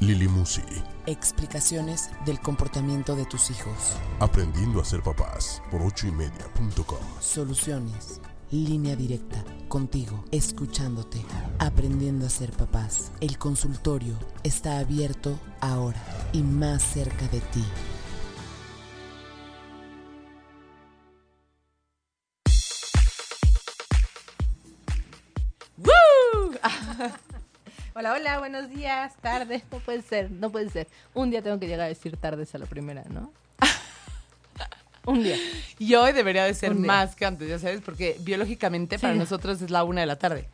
Lili Musi, explicaciones del comportamiento de tus hijos, aprendiendo a ser papás por ochoymedia.com. soluciones, línea directa, contigo, escuchándote, aprendiendo a ser papás. El consultorio está abierto ahora y más cerca de ti. ¡Woo! hola, hola, buenos días, tardes. No puede ser, no puede ser. Un día tengo que llegar a decir tardes a la primera, ¿no? Un día. Y hoy debería de ser más que antes, ya sabes, porque biológicamente para Sí. nosotros es la una de la tarde.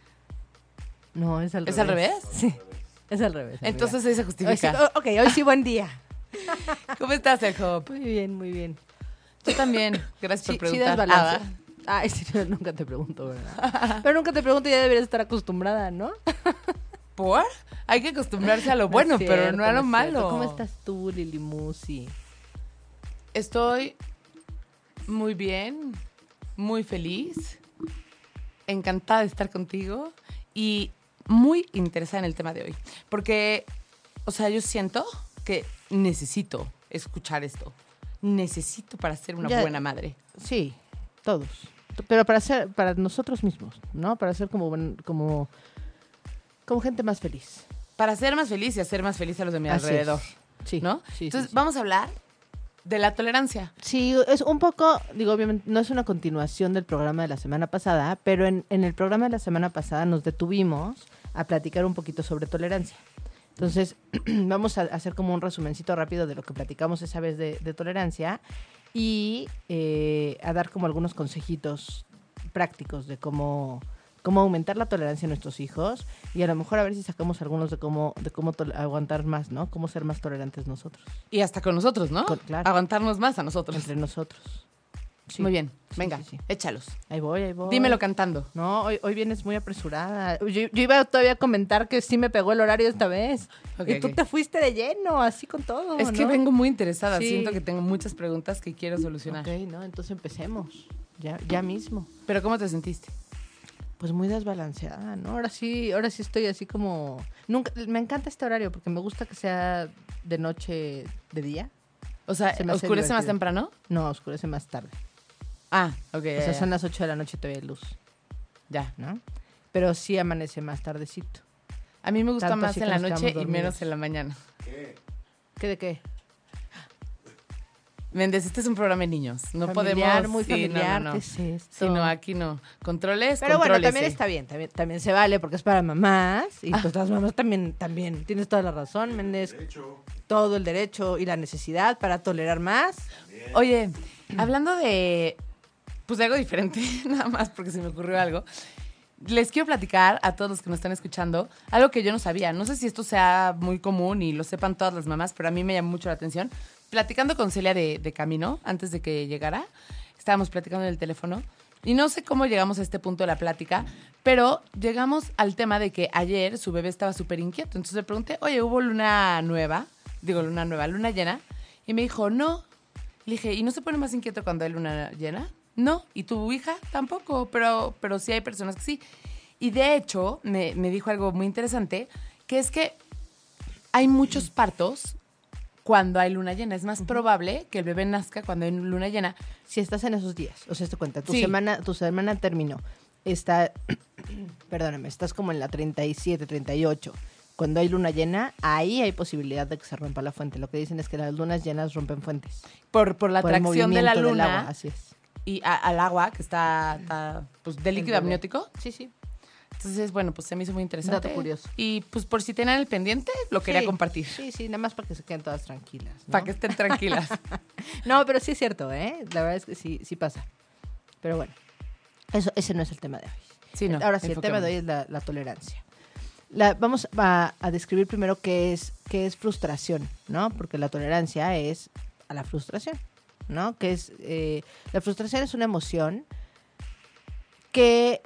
No, es al ¿Es revés. al revés? Sí, es al revés. amiga. Entonces ahí se Hoy sí- justifica. oh, ok, hoy sí, buen día. ¿Cómo estás, Hop? Muy bien, muy bien. Yo también. Gracias por sí das preguntar. balance. Ay, sí, nunca te pregunto, ¿verdad? Pero nunca te pregunto y ya deberías estar acostumbrada, ¿no? ¿Por? Hay que acostumbrarse a lo No bueno, pero no a lo malo. ¿Cómo estás tú, Lili Musi? Estoy muy bien, muy feliz, encantada de estar contigo y muy interesada en el tema de hoy. Porque, o sea, yo siento que necesito escuchar esto. Necesito para ser una Ya- buena madre. Sí, todos. Pero para ser, para nosotros mismos, ¿no? Para ser como, como, como gente más feliz. Para ser más feliz y hacer más feliz a los de mi Así es. alrededor. Sí. ¿No? Sí, Entonces, sí. vamos a hablar de la tolerancia. Sí, es un poco, digo, obviamente no es una continuación del programa de la semana pasada, pero en, en el programa de la semana pasada nos detuvimos a platicar un poquito sobre tolerancia. Entonces, vamos a hacer como un resumencito rápido de lo que platicamos esa vez de, de tolerancia y eh, a dar como algunos consejitos prácticos de cómo, cómo aumentar la tolerancia en nuestros hijos y a lo mejor a ver si sacamos algunos de cómo, de cómo aguantar más, ¿no? Cómo ser más tolerantes nosotros, Y hasta con nosotros, ¿no? Con- claro. Aguantarnos más a nosotros. entre nosotros. Sí. Muy bien. Sí, Venga, sí, échalos. Ahí voy, ahí voy. Dímelo cantando. No, hoy, hoy vienes muy apresurada. Yo, yo iba todavía a comentar que sí me pegó el horario esta vez. Ok, y tú te fuiste de lleno, así con todo. Es que vengo muy interesada. Siento que tengo muchas preguntas que quiero solucionar. Ok, no, entonces empecemos. Ya, ya mismo. Pero ¿cómo te sentiste? Pues muy desbalanceada, ¿no? Ahora sí, ahora sí estoy así como. Nunca, me encanta este horario porque me gusta que sea de noche, de día. O sea, Se me hace ¿oscurece más divertido. temprano? No, oscurece más tarde. Ah, ok. o sea, son las 8 de la noche y todavía hay luz, Ya. ¿no? Pero sí amanece más tardecito. A mí me gusta Tanto más así en que la nos noche quedamos y menos en la mañana. ¿Qué de qué? Méndez, este es un programa de niños. No Familiar, podemos... muy sí, no, no, no. ¿qué es esto? Sí, no, aquí no. Controles, Pero bueno, contrólese. también está bien, también, también se vale porque es para mamás y pues las mamás también, también, tienes toda la razón, Méndez. Todo el derecho y la necesidad para tolerar más. Oye, hablando de... Pues de algo diferente, nada más porque se me ocurrió algo. Les quiero platicar a todos los que nos están escuchando algo que yo no sabía. No sé si esto sea muy común y lo sepan todas las mamás, pero a mí me llamó mucho la atención. Platicando con Celia de, camino, antes de que llegara, estábamos platicando en el teléfono y no sé cómo llegamos a este punto de la plática, pero llegamos al tema de que ayer su bebé estaba súper inquieto. Entonces le pregunté, oye, ¿hubo luna nueva? Digo, luna nueva, luna llena. Y me dijo, no. Le dije, ¿y no se pone más inquieto cuando hay luna llena? No. ¿Y tu hija? Tampoco, pero, pero sí hay personas que sí. Y de hecho, me, me dijo algo muy interesante, que es que hay muchos partos cuando hay luna llena. Es más probable que el bebé nazca cuando hay luna llena. Si estás en esos días, o sea, te cuenta, tu Sí. semana, tu semana terminó. Está, perdóname, estás como en la 37, 38. Cuando hay luna llena, ahí hay posibilidad de que se rompa la fuente. Lo que dicen es que las lunas llenas rompen fuentes. Por, por la Por atracción de la movimiento del luna agua, así es. y a- al agua, que está, está, pues, de líquido amniótico. Sí, sí. Entonces, bueno, pues se me hizo muy interesante. Dato curioso. Y pues por si tenían el pendiente, lo quería compartir. Sí, sí, nada más para que se queden todas tranquilas. ¿no? Para que estén tranquilas. No, pero sí es cierto, ¿eh? La verdad es que sí, sí pasa. Pero bueno, eso, ese no es el tema de hoy. Sí, no, Ahora sí, el tema de hoy es la, la tolerancia. La- vamos a, a describir primero qué es, qué es frustración, ¿no? Porque la tolerancia es a la frustración. ¿no? Que es, eh, la frustración es una emoción que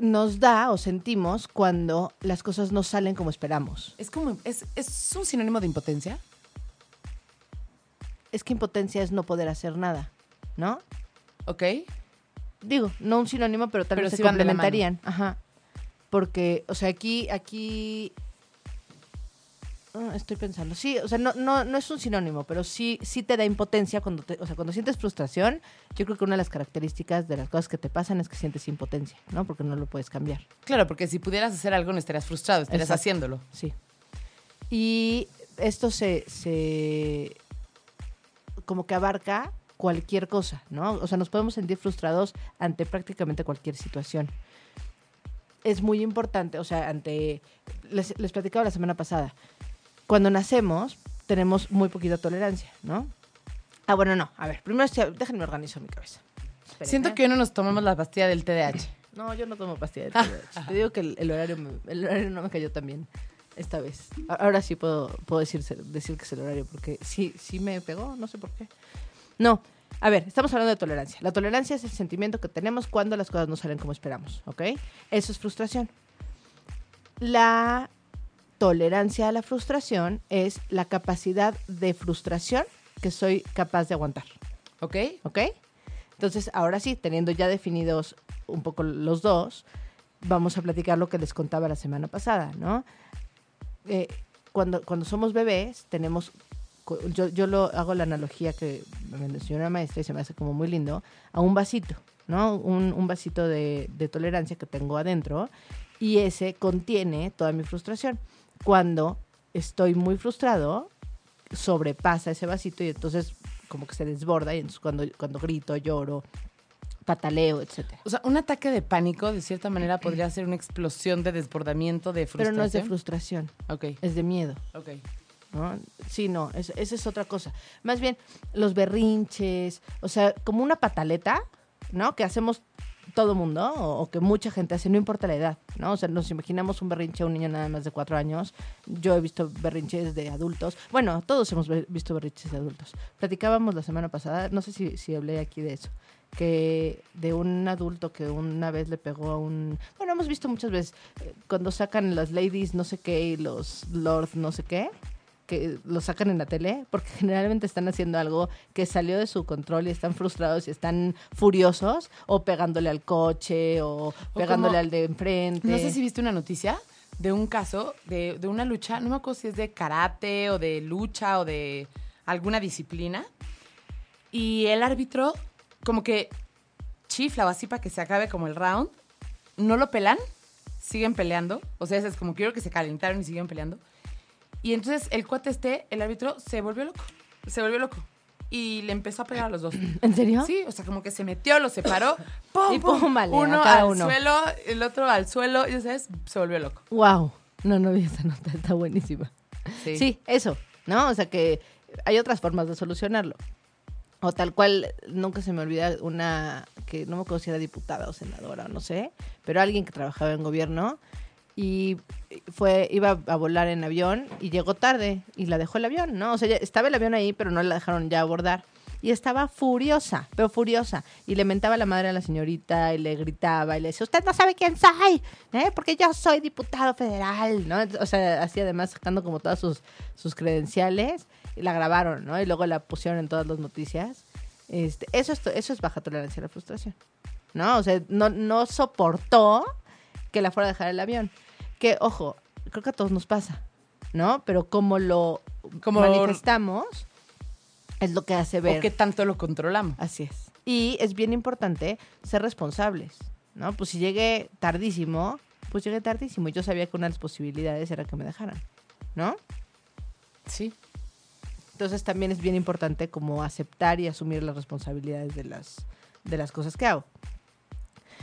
nos da o sentimos cuando las cosas no salen como esperamos. Es como, es, es un sinónimo de impotencia. Es que impotencia es no poder hacer nada, ¿no? ¿Ok? Digo, no un sinónimo, pero tal Pero vez sí se complementarían. Ajá. Porque, o sea, aquí, aquí. Ah, estoy pensando. Sí, o sea, no, no, no es un sinónimo, pero sí, sí te da impotencia cuando te, o sea, cuando sientes frustración, yo creo que una de las características de las cosas que te pasan es que sientes impotencia, ¿no? Porque no lo puedes cambiar. Claro, porque si pudieras hacer algo no estarías frustrado, estarías Exacto. haciéndolo. Sí. Y esto se, se como que abarca cualquier cosa, ¿no? O sea, nos podemos sentir frustrados ante prácticamente cualquier situación. Es muy importante, o sea, ante, les, les platicaba la semana pasada, cuando nacemos tenemos muy poquita tolerancia, ¿no? Ah, bueno, no, a ver, primero déjenme organizar mi cabeza. Siento que hoy no nos tomamos la pastilla del TDAH. No, yo no tomo pastilla de TDAH. Te digo que el, el horario me- el horario no me cayó tan bien esta vez. Ahora sí puedo, puedo decir, decir que es el horario, porque sí, sí me pegó, no sé por qué. No, a ver, estamos hablando de tolerancia. La tolerancia es el sentimiento que tenemos cuando las cosas no salen como esperamos, ¿ok? Eso es frustración. La tolerancia a la frustración es la capacidad de frustración que soy capaz de aguantar. ¿Ok? ¿Ok? Entonces, ahora sí, teniendo ya definidos un poco los dos, vamos a platicar lo que les contaba la semana pasada, ¿no? Eh, cuando, cuando somos bebés, tenemos. Yo, yo lo hago la analogía que me enseñó una maestra y se me hace como muy lindo, a un vasito, ¿no? Un, un vasito de, de tolerancia que tengo adentro y ese contiene toda mi frustración. Cuando estoy muy frustrado, sobrepasa ese vasito y entonces como que se desborda y entonces cuando, cuando grito, lloro, pataleo, etcétera. O sea, un ataque de pánico, de cierta manera, podría ser una explosión de desbordamiento, de Pero frustración. no es de frustración, Ok, es de miedo. ok. ¿no? Sí, no, es- esa es otra cosa. Más bien, los berrinches, o sea, como una pataleta, ¿no? Que hacemos todo mundo, o, que mucha gente hace, no importa la edad, ¿no? O sea, nos imaginamos un berrinche a un niño nada más de cuatro años. Yo he visto berrinches de adultos. Bueno, todos hemos visto berrinches de adultos. Platicábamos la semana pasada, no sé si, si hablé aquí de eso, que de un adulto que una vez le pegó a un... Bueno, hemos visto muchas veces eh, cuando sacan las ladies no sé qué y los lords no sé qué que lo sacan en la tele, porque generalmente están haciendo algo que salió de su control y están frustrados y están furiosos, o pegándole al coche, o, pegándole como- al de enfrente. No sé si viste una noticia de un caso de, de una lucha, no me acuerdo si es de karate o de lucha o de alguna disciplina. Y el árbitro como que chifla o así para que se acabe como el round. No lo pelan, siguen peleando. O sea, es como quiero que se calentaron y siguen peleando. Y entonces el cuate este, el árbitro, se volvió loco. Se volvió loco. Y le empezó a pegar a los dos. ¿En serio? Sí, o sea, como que se metió, los separó, ¡pum! Y pum! pum, vale, uno al uno. suelo, el otro al suelo, y sabes, se volvió loco. Wow. No, no vi esa nota, está buenísima. Sí. Sí, eso, ¿no? O sea que hay otras formas de solucionarlo. O tal cual, nunca se me olvida una que no me acuerdo si era diputada o senadora, no sé, pero alguien que trabajaba en gobierno y fue iba a volar en avión y llegó tarde y la dejó el avión, ¿no? O sea, estaba el avión ahí, pero no la dejaron ya abordar. Y estaba furiosa, pero furiosa. Y le mentaba la madre a la señorita y le gritaba y le decía, usted no sabe quién soy, ¿eh? porque yo soy diputado federal, ¿no? O sea, así además sacando como todas sus, sus credenciales y la grabaron, ¿no? Y luego la pusieron en todas las noticias. Este, eso, es, eso es baja tolerancia a la frustración, ¿no? O sea, no, no soportó que la fuera a dejar el avión. Que, ojo, creo que a todos nos pasa, ¿no? Pero como lo Como- manifestamos es lo que hace ver. ¿O qué tanto lo controlamos? Así es. Y es bien importante ser responsables, ¿no? Pues si llegué tardísimo, pues llegué tardísimo. Y yo sabía que una de las posibilidades era que me dejaran, ¿no? Sí. Entonces también es bien importante como aceptar y asumir las responsabilidades de las, de las cosas que hago.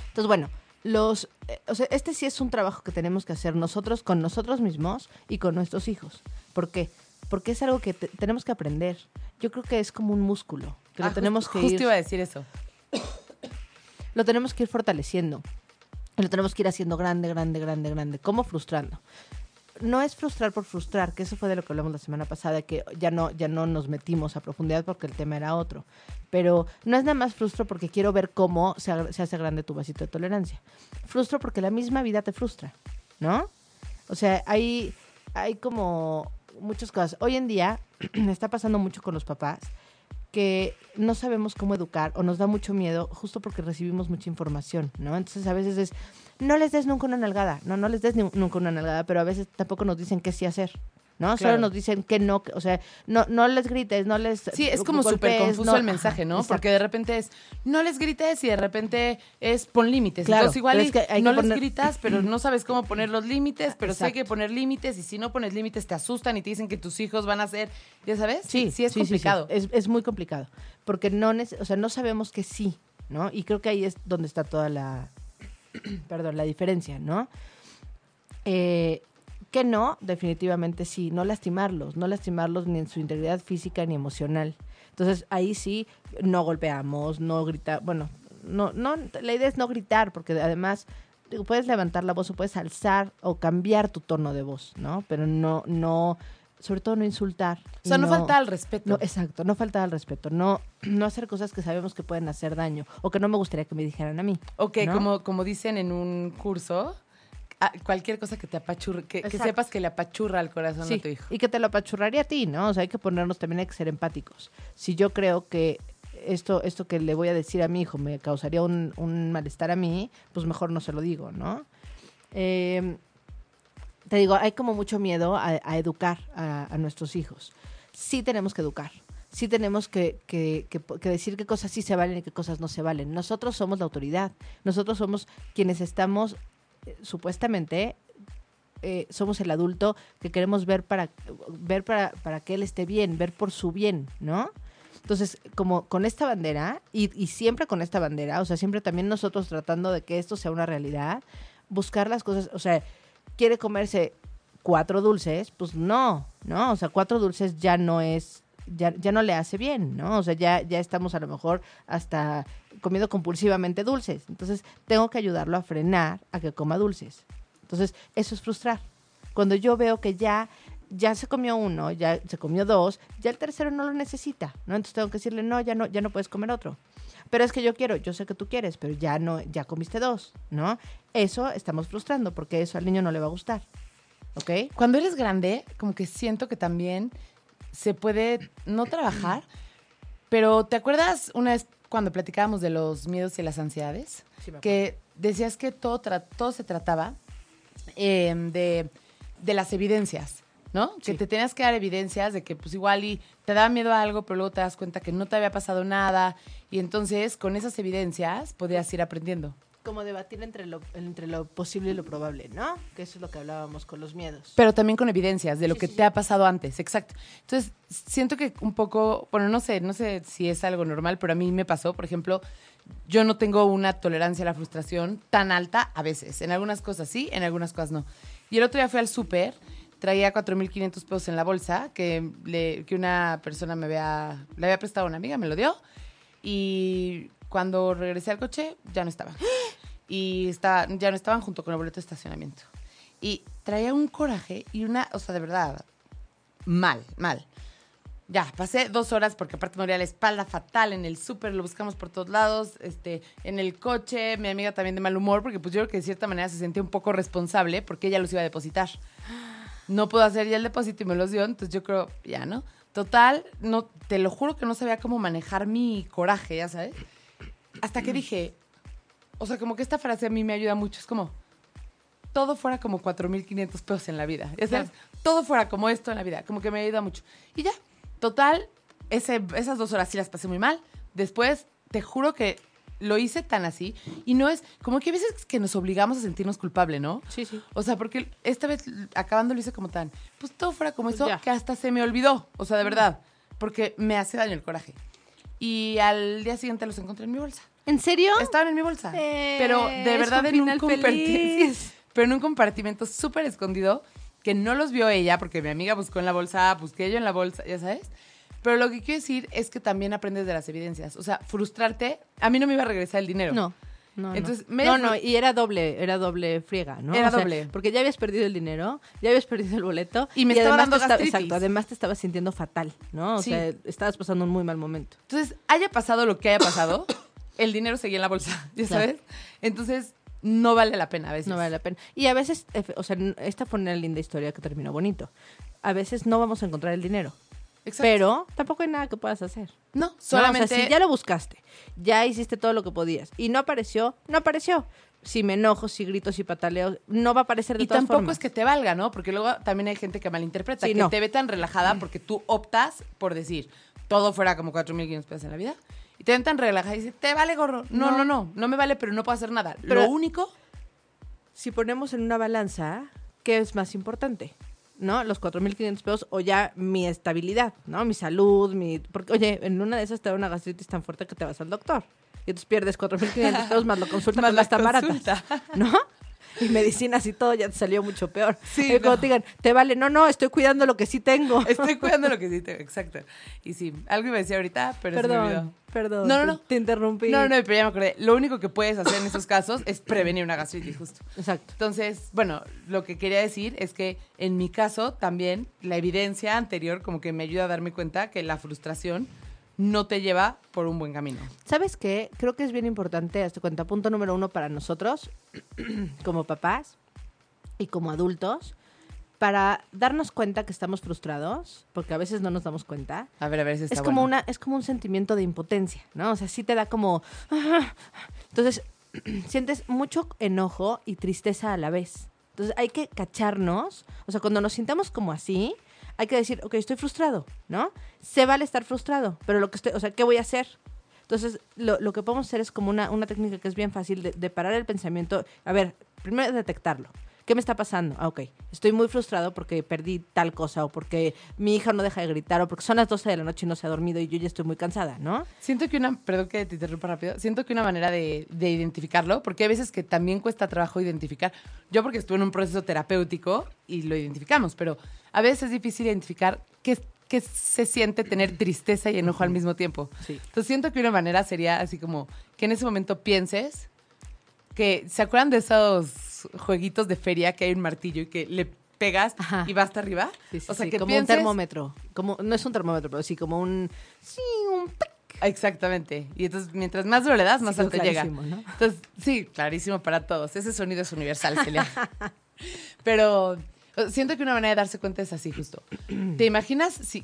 Entonces, bueno, los, eh, o sea, este sí es un trabajo que tenemos que hacer nosotros con nosotros mismos y con nuestros hijos. ¿Por qué? Porque es algo que te- tenemos que aprender. Yo creo que es como un músculo, que Ah, lo tenemos just- que Justo ir iba a decir eso. lo tenemos que ir fortaleciendo. Lo tenemos que ir haciendo grande, grande, grande, grande. ¿Cómo? Frustrando. No es frustrar por frustrar, que eso fue de lo que hablamos la semana pasada, que ya no, ya no nos metimos a profundidad porque el tema era otro. Pero no es nada más frustro porque quiero ver cómo se, hace grande tu vasito de tolerancia. Frustro porque la misma vida te frustra, ¿no? O sea, hay, hay como muchas cosas. Hoy en día está pasando mucho con los papás que no sabemos cómo educar o nos da mucho miedo justo porque recibimos mucha información, ¿no? Entonces a veces es, no les des nunca una nalgada, no, no les des ni- nunca una nalgada, pero a veces tampoco nos dicen qué sí hacer, ¿no? Solo nos dicen que no, o sea, no, no les grites, no les Sí, es como súper confuso no- el mensaje, ¿no? Porque de repente es, no les grites y de repente es, pon límites. Claro, Entonces igual es que hay no que les gritas, pero no sabes cómo poner los límites, pero sí hay que poner límites y si no pones límites te asustan y te dicen que tus hijos van a ser, ¿ya sabes? Sí, sí es complicado. Es, es muy complicado. Porque no, o sea, no sabemos que sí, ¿no? Y creo que ahí es donde está toda la, perdón, la diferencia, ¿no? Eh, que no, definitivamente sí, no lastimarlos, no lastimarlos ni en su integridad física ni emocional. Entonces ahí sí, no golpeamos, no grita, bueno, no, no, la idea es no gritar, porque además puedes levantar la voz o puedes alzar o cambiar tu tono de voz, ¿no? Pero no, no, sobre todo no insultar. O sea, y no, falta al respeto. no, exacto, no faltar al respeto, no, no hacer cosas que sabemos que pueden hacer daño o que no me gustaría que me dijeran a mí. Ok, ¿no? como, como dicen en un curso, cualquier cosa que te apachurre, que, sepas que le apachurra al corazón Sí, a tu hijo. y que te lo apachurraría a ti, ¿no? O sea, hay que ponernos también, hay que ser empáticos. Si yo creo que esto, esto que le voy a decir a mi hijo me causaría un, un malestar a mí, pues mejor no se lo digo, ¿no? Eh, te digo, hay como mucho miedo a, a educar a, a nuestros hijos. Sí tenemos que educar. Sí tenemos que, decir qué cosas sí se valen y qué cosas no se valen. Nosotros somos la autoridad. Nosotros somos quienes estamos, eh, supuestamente, eh, somos el adulto que queremos ver para ver para, para que él esté bien, ver por su bien, ¿no? Entonces, como con esta bandera, y, y siempre con esta bandera, o sea, siempre también nosotros tratando de que esto sea una realidad, buscar las cosas, o sea, quiere comerse cuatro dulces, pues no, ¿no? O sea, cuatro dulces ya no es, ya, ya no le hace bien, ¿no? O sea, ya, ya estamos a lo mejor hasta comiendo compulsivamente dulces. Entonces, tengo que ayudarlo a frenar a que coma dulces. Entonces, eso es frustrar. Cuando yo veo que ya, ya se comió uno, ya se comió dos, ya el tercero no lo necesita, ¿no? Entonces tengo que decirle, no, ya no, ya no puedes comer otro. Pero es que yo quiero, yo sé que tú quieres, pero ya no, ya comiste dos, ¿no? Eso estamos frustrando porque eso al niño no le va a gustar. ¿Ok? Cuando eres grande, como que siento que también se puede no trabajar, pero ¿te acuerdas una vez cuando platicábamos de los miedos y las ansiedades? Sí, que decías que todo, todo se trataba eh, de, de las evidencias, ¿no? Que te tenías que dar evidencias de que pues igual y te daba miedo a algo, pero luego te das cuenta que no te había pasado nada y entonces con esas evidencias podías ir aprendiendo. Como debatir entre lo, entre lo posible y lo probable, ¿no? Que eso es lo que hablábamos con los miedos. Pero también con evidencias de lo Sí, que sí, te ha pasado antes, exacto. Entonces, siento que un poco, bueno, no sé, no sé si es algo normal, pero a mí me pasó, por ejemplo, yo no tengo una tolerancia a la frustración tan alta a veces. En algunas cosas sí, en algunas cosas no. Y el otro día fui al súper, traía 4.500 pesos en la bolsa que, le- que una persona me había, le había prestado a una amiga, me lo dio. Y cuando regresé al coche, ya no estaban. Y está, ya no estaban junto con el boleto de estacionamiento. Y traía un coraje y una, o sea, de verdad, mal, mal. Ya, pasé dos horas porque aparte me dolía la espalda fatal en el súper, lo buscamos por todos lados, este, en el coche, mi amiga también de mal humor, porque pues yo creo que de cierta manera se sentía un poco responsable porque ella los iba a depositar. No puedo hacer ya el depósito y me los dio, entonces yo creo, ya, ¿no? Total, no, te lo juro que no sabía cómo manejar mi coraje, ya sabes. Hasta que dije, o sea, como que esta frase a mí me ayuda mucho, es como, todo fuera como 4.500 pesos en la vida. Ya sabes, todo fuera como esto en la vida. Como que me ayuda mucho. Y ya, total, ese, esas dos horas sí las pasé muy mal. Después, te juro que lo hice tan así. Y no es, como que a veces que nos obligamos a sentirnos culpable, ¿no? Sí, sí. O sea, porque esta vez acabando lo hice como tan, pues todo fuera como Pues eso, ya. que hasta se me olvidó. O sea, de verdad. Porque me hace daño el coraje. Y al día siguiente los encontré en mi bolsa. ¿En serio? Estaban en mi bolsa. Eh, pero de verdad en un, feliz. pero en un compartimento súper escondido que no los vio ella porque mi amiga buscó en la bolsa, busqué yo en la bolsa, ya sabes. Pero lo que quiero decir es que también aprendes de las evidencias. O sea, frustrarte, a mí no me iba a regresar el dinero. No. No, Entonces, no. no, y era doble, era doble friega, ¿no? Era O sea, doble. Porque ya habías perdido el dinero, ya habías perdido el boleto. Y me estaba además dando te. Exacto, además te estabas sintiendo fatal, ¿no? O Sí. sea, estabas pasando un muy mal momento. Entonces, haya pasado lo que haya pasado, el dinero seguía en la bolsa, ¿ya Claro. sabes? Entonces, no vale la pena a veces. No vale la pena. Y a veces, efe- o sea, esta fue una linda historia que terminó bonito. A veces no vamos a encontrar el dinero, Exacto. pero tampoco hay nada que puedas hacer. no, ¿no? solamente... O sea, si ya lo buscaste, ya hiciste todo lo que podías y no apareció, no apareció. Si me enojo, si grito, si pataleo, no va a aparecer de Y todas tampoco formas. es que te valga, ¿no? Porque luego también hay gente que malinterpreta, Sí, que no. te ve tan relajada porque tú optas por decir, todo fuera como 4.500 pesos en la vida. Y te ven tan relajada y dices, te vale gorro. No, No. no, no, no, me vale, pero no puedo hacer nada. Pero- Lo único, Si ponemos en una balanza, ¿qué es más importante? ¿No? Los 4.500 pesos o ya mi estabilidad, ¿no? Mi salud, mi... Porque, oye, en una de esas te da una gastritis tan fuerte que te vas al doctor. Y entonces pierdes 4.500 pesos más la consulta Más que la está barata. ¿No? Y medicinas y todo ya te salió mucho peor. Sí, Y cuando no. te digan, te vale, no, no, estoy cuidando lo que sí tengo. estoy cuidando lo que sí tengo, exacto. Y sí, algo iba a decir ahorita, pero se me olvidó. Perdón, perdón. No, no, te- no. Te interrumpí. No, no, pero ya me acordé. Lo único que puedes hacer en esos casos es prevenir una gastritis, justo. Exacto. Entonces, bueno, lo que quería decir es que en mi caso también la evidencia anterior como que me ayuda a darme cuenta que la frustración no te lleva por un buen camino. ¿Sabes qué? Creo que es bien importante, hasta cuenta, punto número uno para nosotros, como papás y como adultos, para darnos cuenta que estamos frustrados, porque a veces no nos damos cuenta. A ver, a ver si está Es como, bueno. una, es como un sentimiento de impotencia, ¿no? O sea, sí te da como... Entonces, sientes mucho enojo y tristeza a la vez. Entonces, hay que cacharnos. O sea, cuando nos sintamos como así, hay que decir, ok, estoy frustrado, ¿no? Se vale estar frustrado, pero lo que estoy... O sea, ¿qué voy a hacer? Entonces, lo, que podemos hacer es como una, una técnica que es bien fácil de parar el pensamiento. A ver, primero detectarlo. ¿Qué me está pasando? Ah, ok. Estoy muy frustrado porque perdí tal cosa o porque mi hija no deja de gritar o porque son las 12 de la noche y no se ha dormido y yo ya estoy muy cansada, ¿no? Siento que una, perdón que te interrumpa rápido, siento que una manera de, de identificarlo, porque hay veces que también cuesta trabajo identificar, yo porque estuve en un proceso terapéutico y lo identificamos, pero a veces es difícil identificar qué, qué se siente tener tristeza y enojo al mismo tiempo. Sí. Entonces siento que una manera sería así como que en ese momento pienses que, ¿se acuerdan de esos jueguitos de feria que hay un martillo y que le pegas Ajá. y va hasta arriba? Sí, sí, o sea, sí, que como pienses- un termómetro. Como, no es un termómetro, pero sí como un... Sí, un... Exactamente. Y entonces, mientras más duro le das, más Sí, alto llega. ¿no? Entonces, sí, clarísimo para todos. Ese sonido es universal, Celia. Pero siento que una manera de darse cuenta es así, justo. ¿Te imaginas si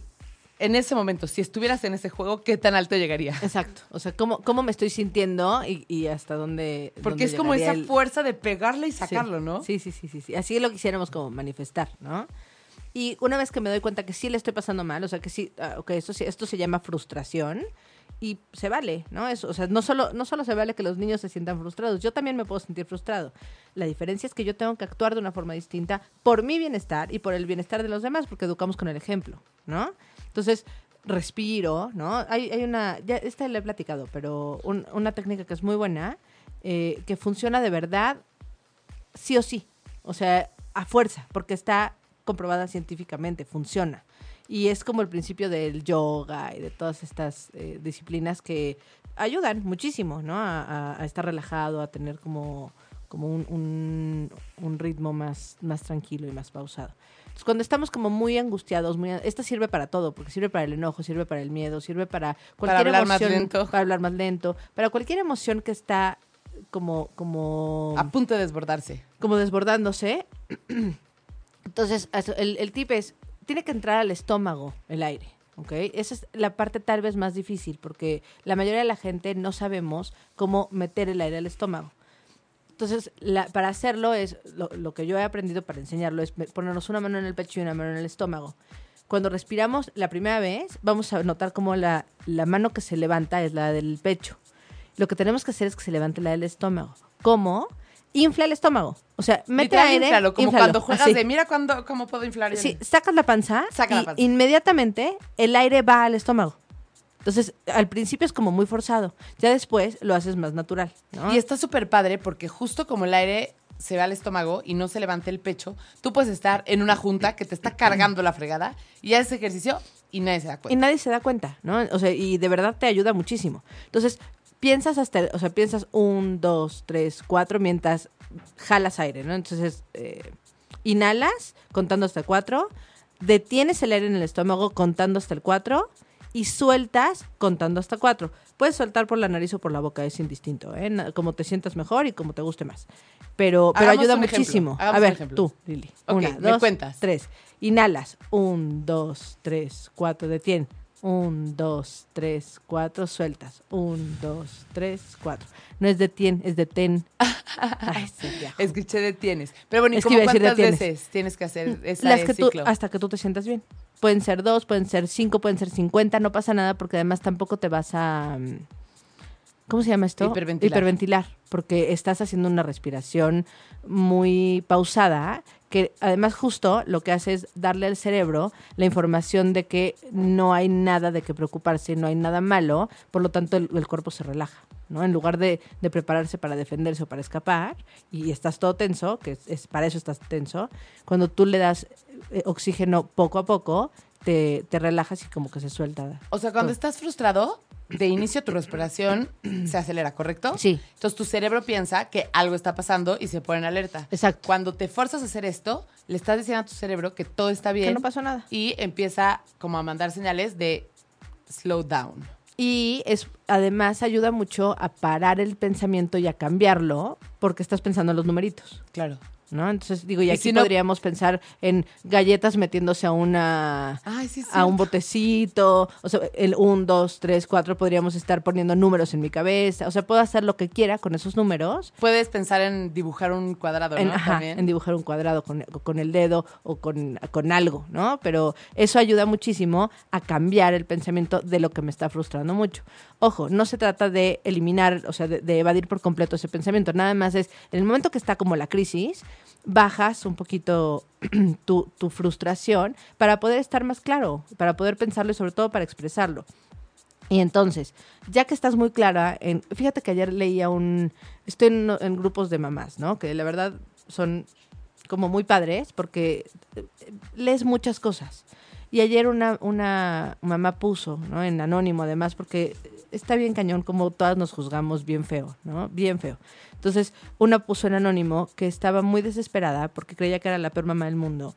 en ese momento, si estuvieras en ese juego, qué tan alto llegaría? Exacto. O sea, cómo, cómo me estoy sintiendo y, y hasta dónde... Porque dónde es como esa el- fuerza de pegarle y Sí. sacarlo, ¿no? Sí, sí, sí, sí, sí. Así lo quisiéramos como manifestar, ¿no? Y una vez que me doy cuenta que sí le estoy pasando mal, o sea, que sí, ah, ok, esto, esto se llama frustración y se vale, ¿no? O sea, no solo, no solo se vale que los niños se sientan frustrados, yo también me puedo sentir frustrado. La diferencia es que yo tengo que actuar de una forma distinta por mi bienestar y por el bienestar de los demás, porque educamos con el ejemplo, ¿no? Entonces, respiro, ¿no? Hay, hay una, ya esta le he platicado, pero un- una técnica que es muy buena, eh, que funciona de verdad sí o sí. O sea, a fuerza, porque está comprobada científicamente, funciona. Y es como el principio del yoga y de todas estas eh, disciplinas que ayudan muchísimo, ¿no? A, a- a estar relajado, a tener como, como un, un- un ritmo más, más tranquilo y más pausado. Entonces, cuando estamos como muy angustiados, muy, esta sirve para todo, porque sirve para el enojo, sirve para el miedo, sirve para cualquier hablar más emoción, lento. para hablar más lento, para cualquier emoción que está como, como A punto de desbordarse. como desbordándose. Entonces, el, el tip es, tiene que entrar al estómago el aire, ¿ok? Esa es la parte tal vez más difícil, porque la mayoría de la gente no sabemos cómo meter el aire al estómago. Entonces, la- para hacerlo es, lo, lo que yo he aprendido para enseñarlo es ponernos una mano en el pecho y una mano en el estómago. Cuando respiramos la primera vez, vamos a notar como la, la mano que se levanta es la del pecho. Lo que tenemos que hacer es que se levante la del estómago. ¿Cómo? Infla el estómago. O sea, mete aire. inflalo, como inflalo, cuando juegas así. de mira cuando, cómo puedo inflar. yo". Sí, sacas la panza Saca y la panza. inmediatamente el aire va al estómago. Entonces, al principio es como muy forzado. Ya después lo haces más natural, ¿no? Y está súper padre porque justo como el aire se va al estómago y no se levanta el pecho, tú puedes estar en una junta que te está cargando la fregada y haces ejercicio y nadie se da Y cuenta. nadie se da cuenta, ¿no? O sea, y de verdad te ayuda muchísimo. Entonces, piensas hasta, o sea, piensas un, dos, tres, cuatro mientras jalas aire, ¿no? Entonces, eh, inhalas contando hasta cuatro, detienes el aire en el estómago contando hasta el cuatro y sueltas contando hasta cuatro. Puedes soltar por la nariz o por la boca, es indistinto, ¿eh? Como te sientas mejor y como te guste más. Pero, pero Hagamos ayuda muchísimo. A ver, tú, Lili. Una, dos, cuentas. tres. Inhalas. Un, dos, tres, cuatro. Detien. Un, dos, tres, cuatro. Sueltas. Un, dos, tres, cuatro. No es detien, es detén. Ay, sí. Escuché detienes. Pero bueno, ¿y Es que como cuántas detienes. veces tienes que hacer ese Las que tú, ciclo? hasta que tú te sientas bien. Pueden ser dos, pueden ser cinco, pueden ser cincuenta, no pasa nada porque además tampoco te vas a... mm, ¿Cómo se llama esto? Hiperventilar. Hiperventilar, porque estás haciendo una respiración muy pausada, que además justo lo que hace es darle al cerebro la información de que no hay nada de qué preocuparse, no hay nada malo, por lo tanto el, el cuerpo se relaja. ¿no? En lugar de, de prepararse para defenderse o para escapar, y estás todo tenso, que es, es- para eso estás tenso, cuando tú le das oxígeno poco a poco, te, te relajas y como que se suelta. O sea, cuando todo. estás frustrado, de inicio tu respiración se acelera, ¿correcto? Sí. Entonces tu cerebro piensa que algo está pasando y se pone en alerta. Exacto. Cuando te forzas a hacer esto, le estás diciendo a tu cerebro que todo está bien Que no pasó nada. y empieza como a mandar señales de slow down. Y es además ayuda mucho a parar el pensamiento y a cambiarlo porque estás pensando en los numeritos, Claro. ¿No? Entonces digo, y aquí si no- podríamos pensar en galletas metiéndose a una Ay, sí, sí. a un botecito, o sea, el 1, 2, 3, 4 podríamos estar poniendo números en mi cabeza, o sea, puedo hacer lo que quiera con esos números Puedes pensar en dibujar un cuadrado, en, ¿no? ajá, También. en dibujar un cuadrado con, con el dedo o con, con algo, ¿no? Pero eso ayuda muchísimo a cambiar el pensamiento de lo que me está frustrando mucho. Ojo, no se trata de eliminar, o sea, de, de evadir por completo ese pensamiento. Nada más es, en el momento que está como la crisis, bajas un poquito tu, tu frustración para poder estar más claro, para poder pensarlo y sobre todo para expresarlo. Y entonces, ya que estás muy clara, en, fíjate que ayer leía un, estoy en, en grupos de mamás, ¿no? Que la verdad son como muy padres porque eh, lees muchas cosas. Y ayer una, mamá puso, ¿no? En anónimo además, porque está bien cañón como todas nos juzgamos bien feo, ¿no? Bien feo. Entonces, una puso en anónimo que estaba muy desesperada porque creía que era la peor mamá del mundo,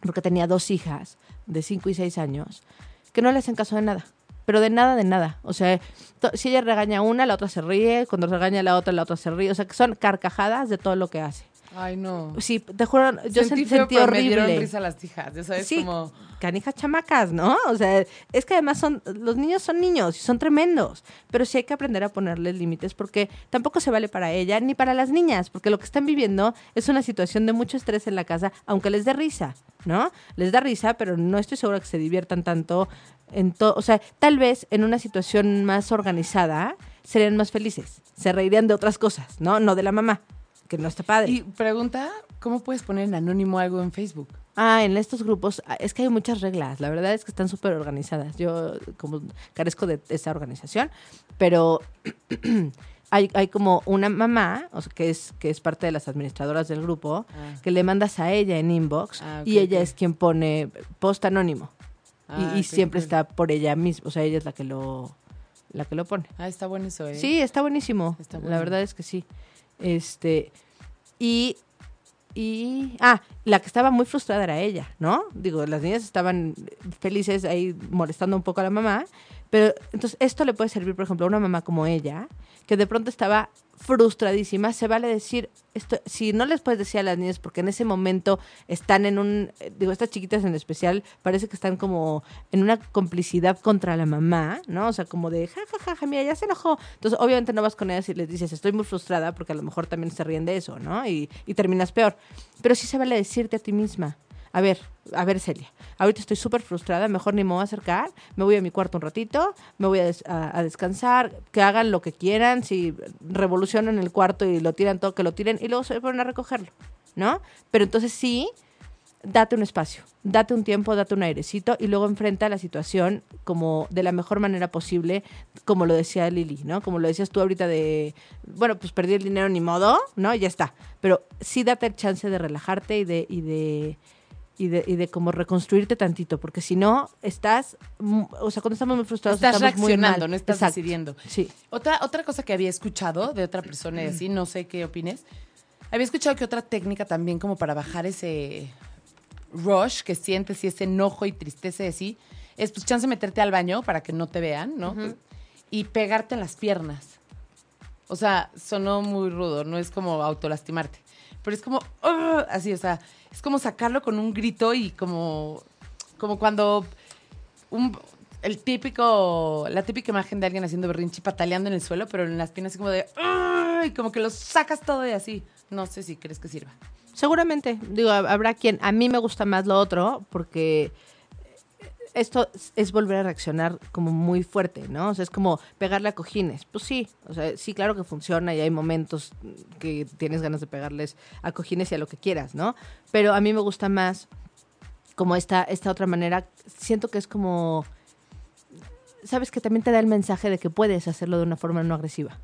porque tenía dos hijas de 5 y 6 años que no le hacen caso de nada. Pero de nada, de nada. O sea, si ella regaña a una, la otra se ríe. Cuando regaña a la otra, la otra se ríe. O sea, que son carcajadas de todo lo que hace. Ay, no. Sí, te juro, yo sentí feo, sentí pero me dieron horrible. risa las hijas. Ya sabes, Sí, como... canijas chamacas, ¿no? O sea, es que además son, los niños son niños y son tremendos, pero sí hay que aprender a ponerles límites porque tampoco se vale para ella ni para las niñas, porque lo que están viviendo es una situación de mucho estrés en la casa, aunque les dé risa, ¿no? Les da risa, pero no estoy segura que se diviertan tanto en todo, o sea, tal vez en una situación más organizada serían más felices, se reirían de otras cosas, ¿no? No de la mamá, que no está padre. Y pregunta, ¿cómo puedes poner en anónimo algo en Facebook? Ah, en estos grupos ah, es que hay muchas reglas. La verdad es que están súper organizadas. Yo como carezco de esa organización, pero hay, hay como una mamá, o sea, que es que es parte de las administradoras del grupo, Ah. que le mandas a ella en inbox Ah, y ella es quien pone post anónimo y- Ah, siempre cool. está por ella misma, o sea, ella es la que lo la que lo pone. Ah, está bueno eso, ¿eh? Sí, está buenísimo. Está La verdad es que sí. Este, y, y, ah, la que estaba muy frustrada era ella, ¿no? Digo, las niñas estaban felices ahí molestando un poco a la mamá, pero entonces esto le puede servir, por ejemplo, a una mamá como ella, que de pronto estaba frustradísima, se vale decir, esto, si no les puedes decir a las niñas, porque en ese momento están en un, eh, digo, estas chiquitas en especial, parece que están como en una complicidad contra la mamá, ¿no? O sea, como de, ja, ja, ja, ja, mira, ya se enojó. Entonces, obviamente no vas con ellas y les dices, estoy muy frustrada, porque a lo mejor también se ríen de eso, ¿no? Y, y terminas peor. Pero sí se vale decirte a ti misma, a ver, a ver, Celia, ahorita estoy súper frustrada, mejor ni me voy a acercar, me voy a mi cuarto un ratito, me voy a, des- a- a descansar, que hagan lo que quieran, si revolucionan el cuarto y lo tiran todo, que lo tiren, y luego se ponen a recogerlo, ¿no? Pero entonces sí, date un espacio, date un tiempo, date un airecito y luego enfrenta la situación como de la mejor manera posible, como lo decía Lili, ¿no? Como lo decías tú ahorita de, bueno, pues perdí el dinero ni modo, ¿no? Ya está. Pero sí date el chance de relajarte y y de, y de, y de como reconstruirte tantito, porque si no, estás, o sea, cuando estamos muy frustrados, Estás estamos muy reaccionando, mal. no estás Exacto. decidiendo. Sí. Otra, otra cosa que había escuchado de otra persona y así, no sé qué opines. Había escuchado que otra técnica también como para bajar ese rush que sientes y ese enojo y tristeza de sí, es pues chance meterte al baño para que no te vean, ¿no? Y pegarte en las piernas. O sea, sonó muy rudo, no es como autolastimarte. Pero es como, así, o sea, es como sacarlo con un grito y como, como cuando un, el típico, la típica imagen de alguien haciendo berrinche pataleando en el suelo, pero en las piernas así como de, y como que lo sacas todo y así. No sé si crees que sirva. Seguramente, digo, hab- habrá quien, a mí me gusta más lo otro, porque esto es- volver a reaccionar como muy fuerte, ¿no? O sea, es como pegarle a cojines. Pues sí, o sea, sí, claro que funciona y hay momentos que tienes ganas de pegarles a cojines y a lo que quieras, ¿no? Pero a mí me gusta más como esta, esta otra manera. Siento que es como, sabes que también te da el mensaje de que puedes hacerlo de una forma no agresiva.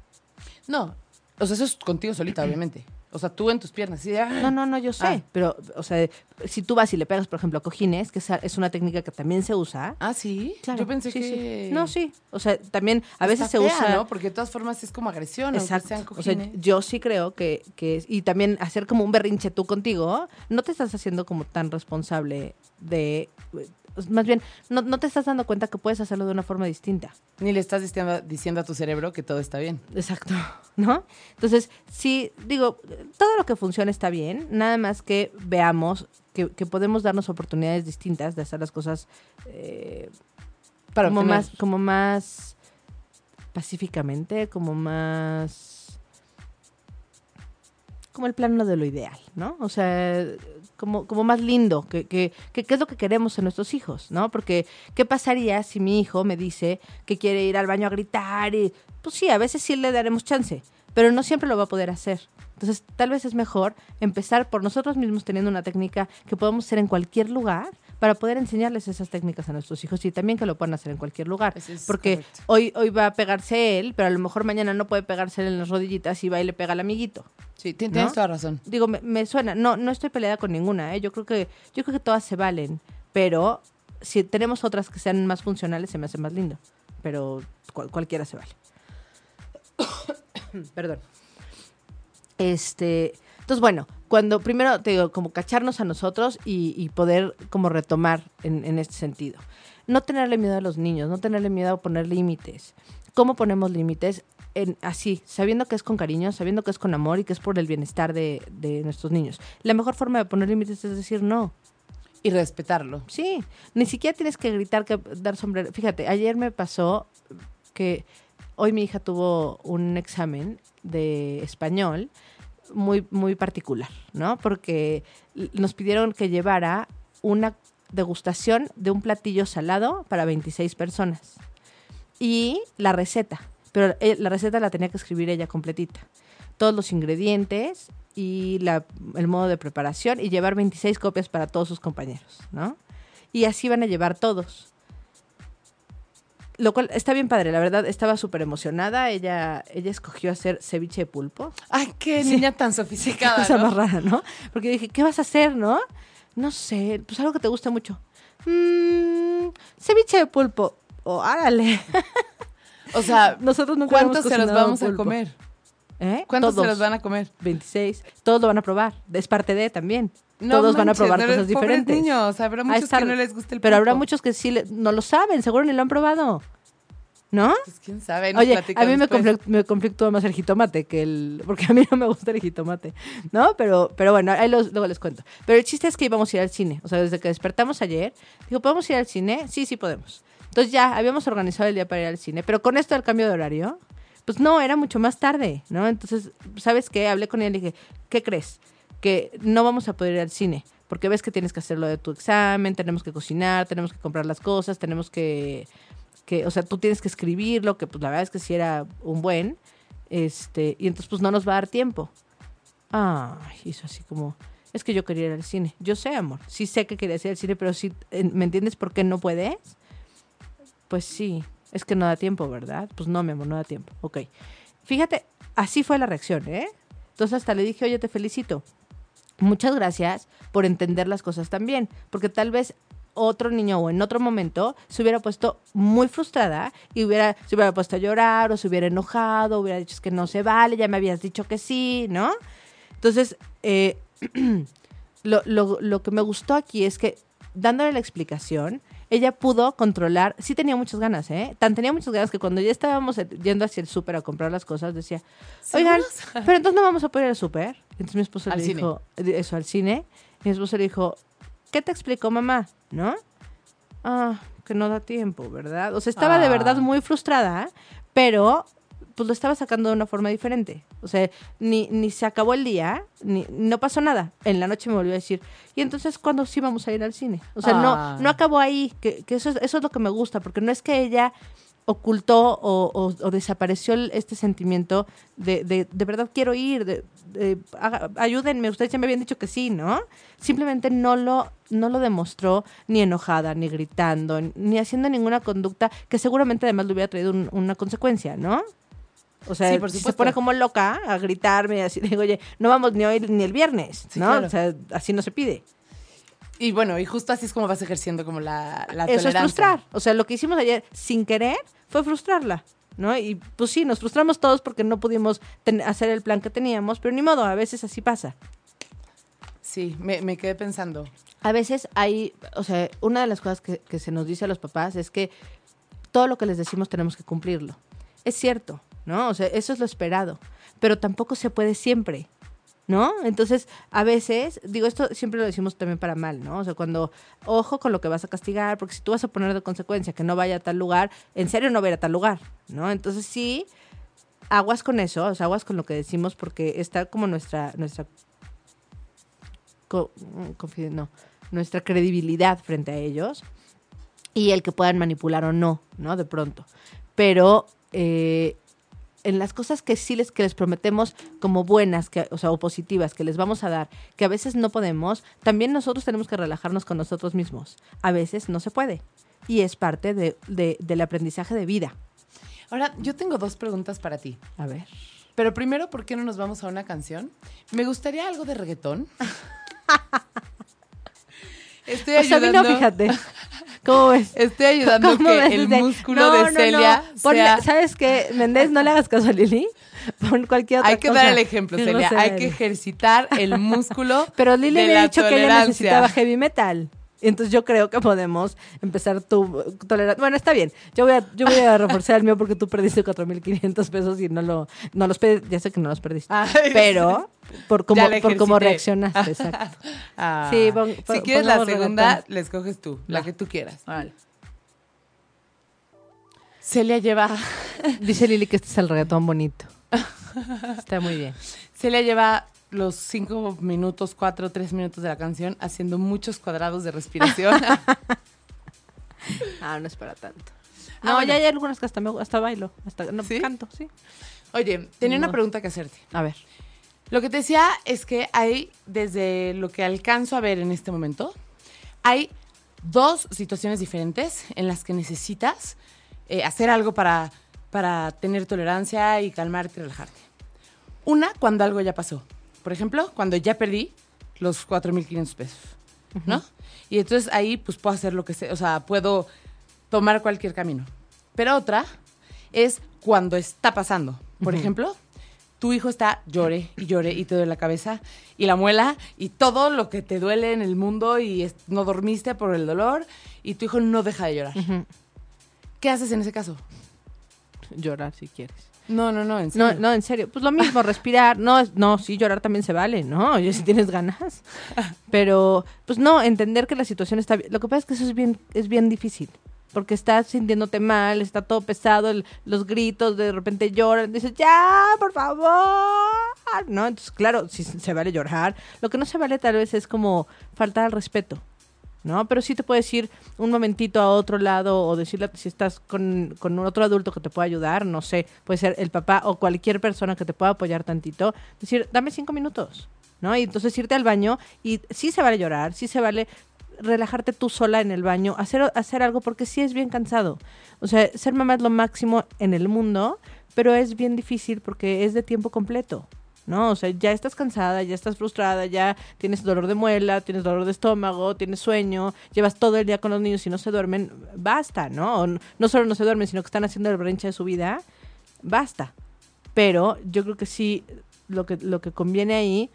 No, o sea, eso es contigo solita, obviamente. O sea, tú en tus piernas. de, "Ah". No, no, no, yo sé. Ah. Pero, o sea, si tú vas y le pegas, por ejemplo, a cojines, que es una técnica que también se usa. Ah, sí. Claro, Yo pensé sí, sí. que. No, sí. O sea, también a veces Está se fea, usa. ¿no? Porque de todas formas es como agresión, Exacto. sean O sea, yo sí creo que, que. Y también hacer como un berrinche tú contigo, no te estás haciendo como tan responsable de. Más bien, no, no te estás dando cuenta que puedes hacerlo de una forma distinta. Ni le estás diciendo, diciendo a tu cerebro que todo está bien. Exacto, ¿no? Entonces, sí, digo, todo lo que funciona está bien, nada más que veamos que, que podemos darnos oportunidades distintas de hacer las cosas eh, Para como obtener- más, como más pacíficamente, como más como el plano de lo ideal, ¿no? O sea, como, como más lindo, que, que, que, que es lo que queremos en nuestros hijos, ¿no? Porque, ¿qué pasaría si mi hijo me dice que quiere ir al baño a gritar? Y, pues sí, a veces sí le daremos chance, pero no siempre lo va a poder hacer. Entonces, tal vez es mejor empezar por nosotros mismos teniendo una técnica que podemos hacer en cualquier lugar para poder enseñarles esas técnicas a nuestros hijos y también que lo puedan hacer en cualquier lugar. Es Porque correcto. hoy, hoy va a pegarse él, pero a lo mejor mañana no puede pegarse él en las rodillitas y va y le pega al amiguito. Sí, ti- ¿no? tienes toda razón. Digo, me, me suena, no, no estoy peleada con ninguna, ¿eh? yo creo que, yo creo que todas se valen, pero si tenemos otras que sean más funcionales se me hace más lindo. Pero cual- cualquiera se vale. Perdón. Este, entonces bueno, cuando primero te digo, como cacharnos a nosotros y, y poder como retomar en, en este sentido. No tenerle miedo a los niños, no tenerle miedo a poner límites. ¿Cómo ponemos límites? En, así, sabiendo que es con cariño, sabiendo que es con amor y que es por el bienestar de, de nuestros niños. La mejor forma de poner límites es decir no. Y respetarlo. Sí, ni siquiera tienes que gritar que dar sombrero. Fíjate, ayer me pasó que hoy mi hija tuvo un examen de español muy muy particular, ¿no? Porque nos pidieron que llevara una degustación de un platillo salado para 26 personas y la receta, pero eh, la receta la tenía que escribir ella completita. Todos los ingredientes y el modo de preparación y llevar 26 copias para todos sus compañeros, ¿no? Y así van a llevar todos. Lo cual está bien padre, la verdad, estaba súper emocionada. Ella, ella escogió hacer ceviche de pulpo. Ay, qué Sí. niña tan Qué sofisticada, cosa ¿no? más rara, ¿no? Porque dije, ¿qué vas a hacer, no? No sé, pues algo que te guste mucho. Mmm, ceviche de pulpo. Oh, árale. O sea, Nosotros nunca ¿cuántos se los vamos a comer? ¿Eh? ¿Cuántos Todos. se los van a comer? 26. Todos lo van a probar. Es parte de también. No Todos van a probar no cosas diferentes. niños, habrá muchos que no les guste el Pero habrá muchos que sí le- no lo saben, seguro ni lo han probado. ¿No? Pues quién sabe, nos Oye, a mí me, después. conflic- me conflictúa más el jitomate que el... Porque a mí no me gusta el jitomate, ¿no? Pero, pero bueno, ahí los- luego les cuento. Pero el chiste es que íbamos a ir al cine. O sea, desde que despertamos ayer, digo, ¿podemos ir al cine? Sí, sí podemos. Entonces ya habíamos organizado el día para ir al cine. Pero con esto del cambio de horario, pues no, era mucho más tarde, ¿no? Entonces, ¿sabes qué? Hablé con él y dije, ¿qué crees? Que no vamos a poder ir al cine. Porque ves que tienes que hacer lo de tu examen, tenemos que cocinar, tenemos que comprar las cosas, tenemos que que, o sea, tú tienes que escribirlo, que pues la verdad es que sí era un buen, este, y entonces pues no nos va a dar tiempo. Ay, hizo así como, es que yo quería ir al cine. Yo sé, amor, sí sé que quería ir al cine, pero eh, ¿me entiendes por qué no puedes? Pues sí, es que no da tiempo, ¿verdad? Pues no, mi amor, no da tiempo. Ok. Fíjate, así fue la reacción, ¿eh? Entonces hasta le dije, oye, te felicito. Muchas gracias por entender las cosas también, porque tal vez otro niño o en otro momento se hubiera puesto muy frustrada y hubiera, se hubiera puesto a llorar o se hubiera enojado, hubiera dicho es que no se vale, ya me habías dicho que sí, ¿no? Entonces, eh, lo, lo- lo que me gustó aquí es que dándole la explicación, ella pudo controlar, sí tenía muchas ganas, ¿eh? Tan tenía muchas ganas que cuando ya estábamos yendo hacia el súper a comprar las cosas, decía, oigan, pero entonces no vamos a poder ir al súper. Entonces mi esposo Al le cine. dijo, eso, al cine. Mi esposo le dijo, ¿qué te explicó mamá? ¿No? Ah, que no da tiempo, ¿verdad? O sea, estaba de Ah. verdad muy frustrada, pero pues lo estaba sacando de una forma diferente. O sea, ni, ni se acabó el día, ni no pasó nada. En la noche me volvió a decir, ¿y entonces cuándo sí vamos a ir al cine? O sea, Ah. no, no acabó ahí, que, que eso, es, eso es lo que me gusta, porque no es que ella ocultó o, o- o desapareció este sentimiento de, de, de verdad quiero ir, de, de, haga- ayúdenme, ustedes ya me habían dicho que sí, ¿no? Simplemente no lo, no lo demostró ni enojada, ni gritando, ni haciendo ninguna conducta que seguramente además le hubiera traído un- una consecuencia, ¿no? O sea, Sí, por si se pone como loca a gritarme y así, digo, oye, no vamos ni hoy ni el viernes, Sí, ¿no? claro. O sea, así no se pide. Y bueno, y justo así es como vas ejerciendo como la, la Eso es frustrar. O sea, lo que hicimos ayer sin querer fue frustrarla, ¿no? Y pues sí, nos frustramos todos porque no pudimos hacer el plan que teníamos, pero ni modo, a veces así pasa. Sí, me, me quedé pensando. A veces hay, o sea, una de las cosas que, que se nos dice a los papás es que todo lo que les decimos tenemos que cumplirlo. Es cierto, ¿no? O sea, eso es lo esperado, pero tampoco se puede siempre. ¿No? Entonces, a veces, digo, esto siempre lo decimos también para mal, ¿no? O sea, cuando, ojo con lo que vas a castigar, porque si tú vas a poner de consecuencia que no vaya a tal lugar, en serio no va a ir a tal lugar, ¿no? Entonces, sí, aguas con eso, o sea, aguas con lo que decimos, porque está como nuestra, nuestra, mm, no, nuestra credibilidad frente a ellos y el que puedan manipular o no, ¿no? De pronto. Pero eh, en las cosas que sí les, que les prometemos como buenas, que, o sea, o positivas, que les vamos a dar, que a veces no podemos, también nosotros tenemos que relajarnos con nosotros mismos. A veces no se puede. Y es parte de- de- del aprendizaje de vida. Ahora, yo tengo dos preguntas para ti. A ver. Pero primero, ¿por qué no nos vamos a una canción? Me gustaría algo de reggaetón. Estoy O sea, ayudando, no, fíjate. ¿Cómo ves? estoy ayudando ¿Cómo que ves? el músculo No, de no, no. Celia Ponle- sea... ¿Sabes qué? Méndez, no le hagas caso a Lili. Pon cualquier otra Hay que cosa. dar el ejemplo, Celia. Hay que ejercitar el músculo Pero Lili había la dicho que ella necesitaba heavy metal. Entonces yo creo que podemos empezar tu tolerancia. Bueno, está bien. Yo voy a, yo voy a reforzar el mío porque tú perdiste 4.500 pesos y no lo no los pe- ya sé que no los perdiste. Ay, pero por cómo la por cómo reaccionaste, exacto. Ah. Sí, pon- si pon- quieres la segunda, la escoges tú, la Va. que tú quieras. Celia lleva, Dice Lili que este es el reggaetón bonito. Está muy bien. Celia lleva los cinco minutos, cuatro, tres minutos de la canción haciendo muchos cuadrados de respiración. Ah, no es para tanto. Ah, No, bueno. ya hay algunas que hasta, me, hasta bailo, hasta no, ¿Sí? canto, sí. Oye, tenía una pregunta que hacerte. A ver. Lo que te decía es que hay, desde lo que alcanzo a ver en este momento, hay dos situaciones diferentes en las que necesitas eh, hacer algo para, para tener tolerancia y calmarte y relajarte. Una, cuando algo ya pasó. Por ejemplo, cuando ya perdí los 4.500 pesos, ¿no? Y entonces ahí pues puedo hacer lo que sea, o sea, puedo tomar cualquier camino. Pero otra es cuando está pasando. Por ejemplo, tu hijo está llore y llore y te duele la cabeza y la muela y todo lo que te duele en el mundo y no dormiste por el dolor y tu hijo no deja de llorar. ¿Qué haces en ese caso? Llorar si quieres. No, no, no, en No, serio. no, en serio. Pues lo mismo, respirar. No, no, sí, llorar también se vale, ¿no? Oye, si tienes ganas. Pero, pues no, entender que la situación está bien. Lo que pasa es que eso es bien, es bien difícil. Porque estás sintiéndote mal, está todo pesado, el- los gritos, de repente lloran, dices, ya, por favor. ¿No? Entonces, claro, sí se vale llorar. Lo que no se vale tal vez es como faltar al respeto. ¿No? Pero sí te puedes ir un momentito a otro lado o decirle si estás con, con otro adulto que te pueda ayudar, no sé, puede ser el papá o cualquier persona que te pueda apoyar tantito, decir, dame cinco minutos, ¿no? Y entonces irte al baño y sí se vale llorar, sí se vale relajarte tú sola en el baño, hacer, hacer algo porque sí es bien cansado. O sea, ser mamá es lo máximo en el mundo, pero es bien difícil porque es de tiempo completo. ¿No? O sea, ya estás cansada, ya estás frustrada, ya tienes dolor de muela, tienes dolor de estómago, tienes sueño, llevas todo el día con los niños y no se duermen, basta, ¿no? No solo no se duermen, sino que están haciendo el berrinche de su vida, basta. Pero yo creo que sí, lo que, lo que conviene ahí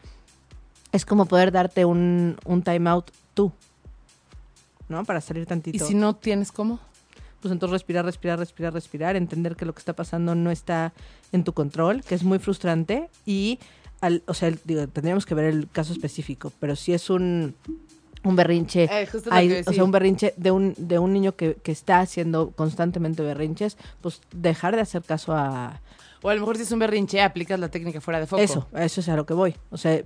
es como poder darte un, un time out tú, ¿no? Para salir tantito. ¿Y si no tienes cómo? Pues entonces respirar, respirar, respirar, respirar, entender que lo que está pasando no está en tu control, que es muy frustrante y, al, o sea, digo, tendríamos que ver el caso específico, pero si es un, un berrinche, Eh, hay- o sea, un berrinche de un, de un niño que, que está haciendo constantemente berrinches, pues dejar de hacer caso a O a lo mejor si es un berrinche, aplicas la técnica fuera de foco. eso, eso es a lo que voy. O sea,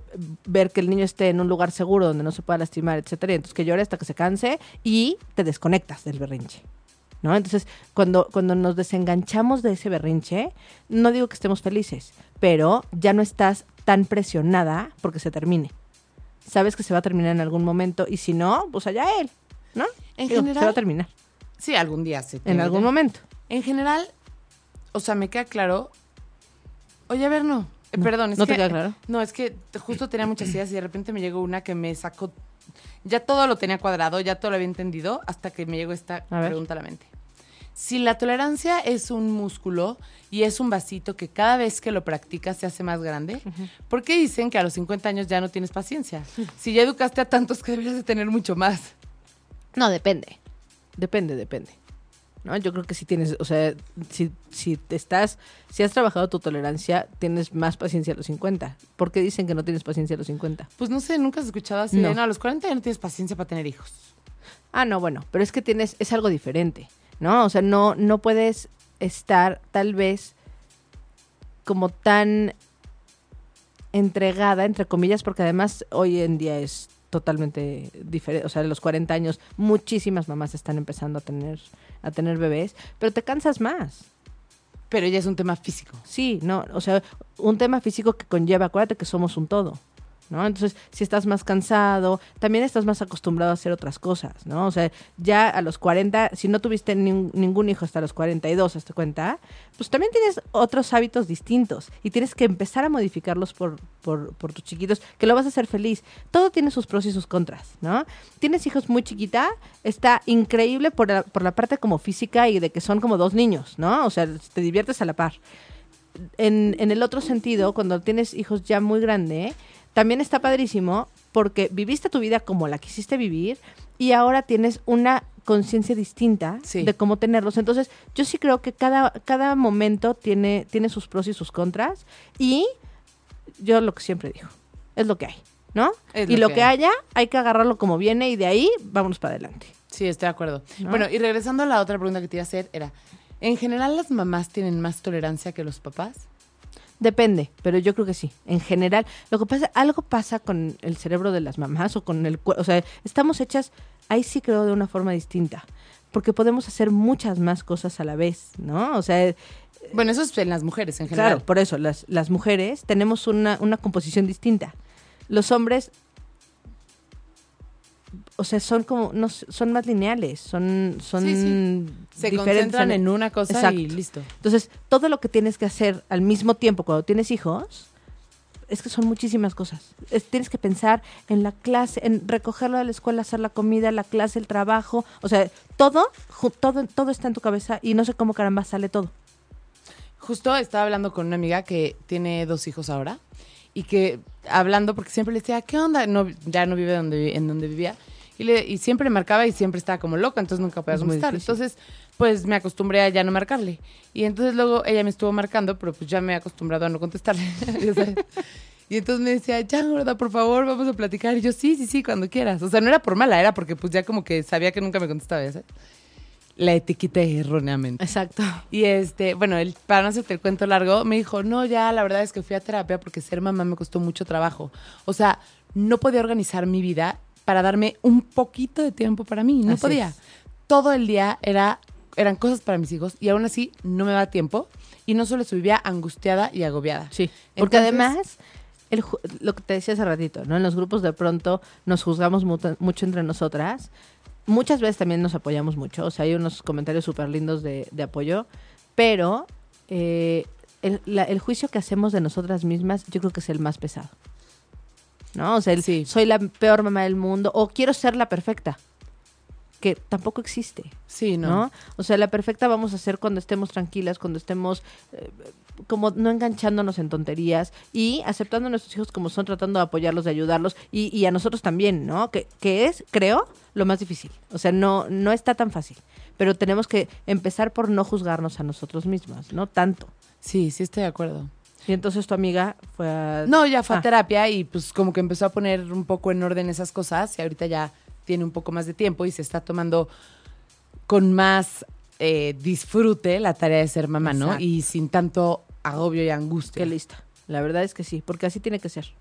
ver que el niño esté en un lugar seguro donde no se pueda lastimar, etcétera, y entonces que llore hasta que se canse y te desconectas del berrinche. ¿No? Entonces, cuando, cuando nos desenganchamos de ese berrinche, no digo que estemos felices, pero ya no estás tan presionada porque se termine. Sabes que se va a terminar en algún momento y si no, pues allá él, ¿no? En Digo, se general, va a terminar sí, algún día se en tiene algún momento. En general, o sea, me queda claro. Oye, a ver, no. Eh, No, perdón, es ¿no te que- queda claro? No, es que justo tenía muchas ideas y de repente me llegó una que me sacó. Ya todo lo tenía cuadrado, ya todo lo había entendido, hasta que me llegó esta A pregunta a la mente. Si la tolerancia es un músculo y es un vasito que cada vez que lo practicas se hace más grande, ¿por qué dicen que a los 50 años ya no tienes paciencia? Si ya educaste a tantos que deberías de tener mucho más. No, depende. Depende, depende. ¿No? Yo creo que si tienes, o sea, si, si te estás, si has trabajado tu tolerancia, tienes más paciencia a los 50. ¿Por qué dicen que no tienes paciencia a los 50? Pues no sé, nunca has escuchado así de, No. no, a los 40 ya no tienes paciencia para tener hijos. Ah, no, bueno, pero es que tienes, es algo diferente, ¿no? O sea, no, no puedes estar tal vez como tan entregada, entre comillas, porque además hoy en día es totalmente diferente. O sea, de los 40 años, muchísimas mamás están empezando a tener, a tener bebés, pero te cansas más. Pero ya es un tema físico. Sí, no, o sea, un tema físico que conlleva, acuérdate que somos un todo, ¿no? Entonces, si estás más cansado, también estás más acostumbrado a hacer otras cosas, ¿no? O sea, ya a los 40, si no tuviste nin- ningún hijo hasta los 42, hasta cuenta, pues también tienes otros hábitos distintos y tienes que empezar a modificarlos por, por, por tus chiquitos, que lo vas a hacer feliz. Todo tiene sus pros y sus contras, ¿no? Tienes hijos muy chiquita, está increíble por la, por la parte como física y de que son como dos niños, ¿no? O sea, te diviertes a la par en, en el otro sentido, cuando tienes hijos ya muy grande, también está padrísimo porque viviste tu vida como la quisiste vivir y ahora tienes una conciencia distinta Sí. de cómo tenerlos. Entonces, yo sí creo que cada, cada momento tiene, tiene sus pros y sus contras y yo lo que siempre digo, es lo que hay, ¿no? Es y lo lo que que, hay. haya, hay que agarrarlo como viene y de ahí vámonos para adelante. Sí, estoy de acuerdo. ¿No? Bueno, y regresando a la otra pregunta que te iba a hacer, era, ¿en general las mamás tienen más tolerancia que los papás? Depende, pero yo creo que sí. En general, lo que pasa, algo pasa con el cerebro de las mamás o con el cuerpo. O sea, estamos hechas, ahí sí creo, de una forma distinta. Porque podemos hacer muchas más cosas a la vez, ¿no? O sea, Bueno, eso es en las mujeres en general. claro, por eso, las, las mujeres tenemos una, una composición distinta. Los hombres, o sea, son como, no, son más lineales, son, son Sí, sí. Se diferentes concentran en una cosa y Exacto. listo. entonces, todo lo que tienes que hacer al mismo tiempo cuando tienes hijos, es que son muchísimas cosas. Es- tienes que pensar en la clase, en recogerlo de la escuela, hacer la comida, la clase, el trabajo. O sea, todo, todo, todo está en tu cabeza y no sé cómo caramba sale todo. Justo estaba hablando con una amiga que tiene dos hijos ahora y que hablando, porque siempre le decía, ¿qué onda? No, ya no vive donde, en donde vivía. Y, le, y siempre marcaba y siempre estaba como loca, entonces nunca podía contestar. Entonces, pues me acostumbré a ya no marcarle. Y entonces luego ella me estuvo marcando, pero pues ya me he acostumbrado a no contestarle. y entonces me decía, ya, gorda, por favor, vamos a platicar. Y yo, sí, sí, sí, cuando quieras. O sea, no era por mala, era porque pues ya como que sabía que nunca me contestaba, sabes. La etiqueté erróneamente. Exacto. Y este, bueno, él, para no hacerte el cuento largo, me dijo, no, ya, la verdad es que fui a terapia porque ser mamá me costó mucho trabajo. O sea, no podía organizar mi vida para darme un poquito de tiempo para mí. No Así podía. es. Todo el día era, eran cosas para mis hijos y aún así no me daba tiempo. Y no solo se vivía angustiada y agobiada. Sí. Porque Entonces- además, el, lo que te decía hace ratito, ¿no? En los grupos de pronto nos juzgamos muta- mucho entre nosotras. Muchas veces también nos apoyamos mucho. O sea, hay unos comentarios súper lindos de, de apoyo. Pero eh, el, la- el juicio que hacemos de nosotras mismas, yo creo que es el más pesado. ¿No? O sea, el Sí. soy la peor mamá del mundo o quiero ser la perfecta, que tampoco existe. Sí, no. ¿no? O sea, la perfecta vamos a hacer cuando estemos tranquilas, cuando estemos eh, como no enganchándonos en tonterías y aceptando a nuestros hijos como son, tratando de apoyarlos, de ayudarlos y, y a nosotros también, ¿no? Que, que es, creo, lo más difícil. O sea, no, no está tan fácil. Pero tenemos que empezar por no juzgarnos a nosotros mismos, ¿no? Tanto. Sí, sí estoy de acuerdo. Y entonces tu amiga fue a... No, ya fue a Ah. terapia y pues como que empezó a poner un poco en orden esas cosas y ahorita ya tiene un poco más de tiempo y se está tomando con más eh, disfrute la tarea de ser mamá, ¿no? Y sin tanto agobio y angustia. Qué lista. La verdad es que sí, porque así tiene que ser.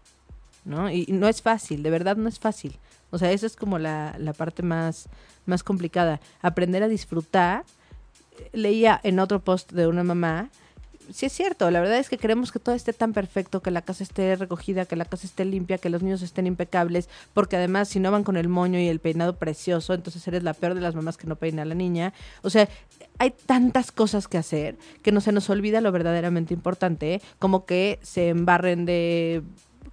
¿No? Y y no es fácil, de verdad no es fácil. O sea, esa es como la, la parte más, más complicada. Aprender a disfrutar. Leía en otro post de una mamá. Sí es cierto, la verdad es que queremos que todo esté tan perfecto, que la casa esté recogida, que la casa esté limpia, que los niños estén impecables, porque además si no van con el moño y el peinado precioso, entonces eres la peor de las mamás que no peina a la niña. O sea, hay tantas cosas que hacer que no se nos olvida lo verdaderamente importante, como que se embarren de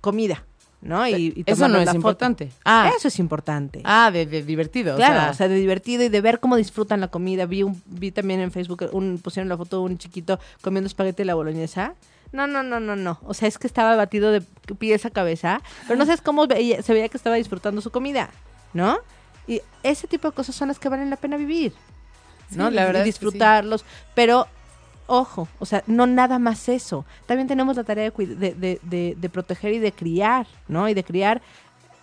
comida, ¿no? Y, y Eso no es importante. Ah, Eso es importante. ah de, de divertido. Claro, o sea, o sea, de divertido y de ver cómo disfrutan la comida. Vi un, vi también en Facebook un, pusieron la foto de un chiquito comiendo espagueti y la boloñesa. No, no, no, no, no. O sea, es que estaba batido de pies a cabeza, pero no sabes cómo veía- se veía que estaba disfrutando su comida, ¿no? Y ese tipo de cosas son las que valen la pena vivir, ¿no? Sí, la Y verdad es que disfrutarlos, pero ojo, o sea, no nada más eso. También tenemos la tarea de, cuid- de, de- de- de proteger y de criar, ¿no? Y de criar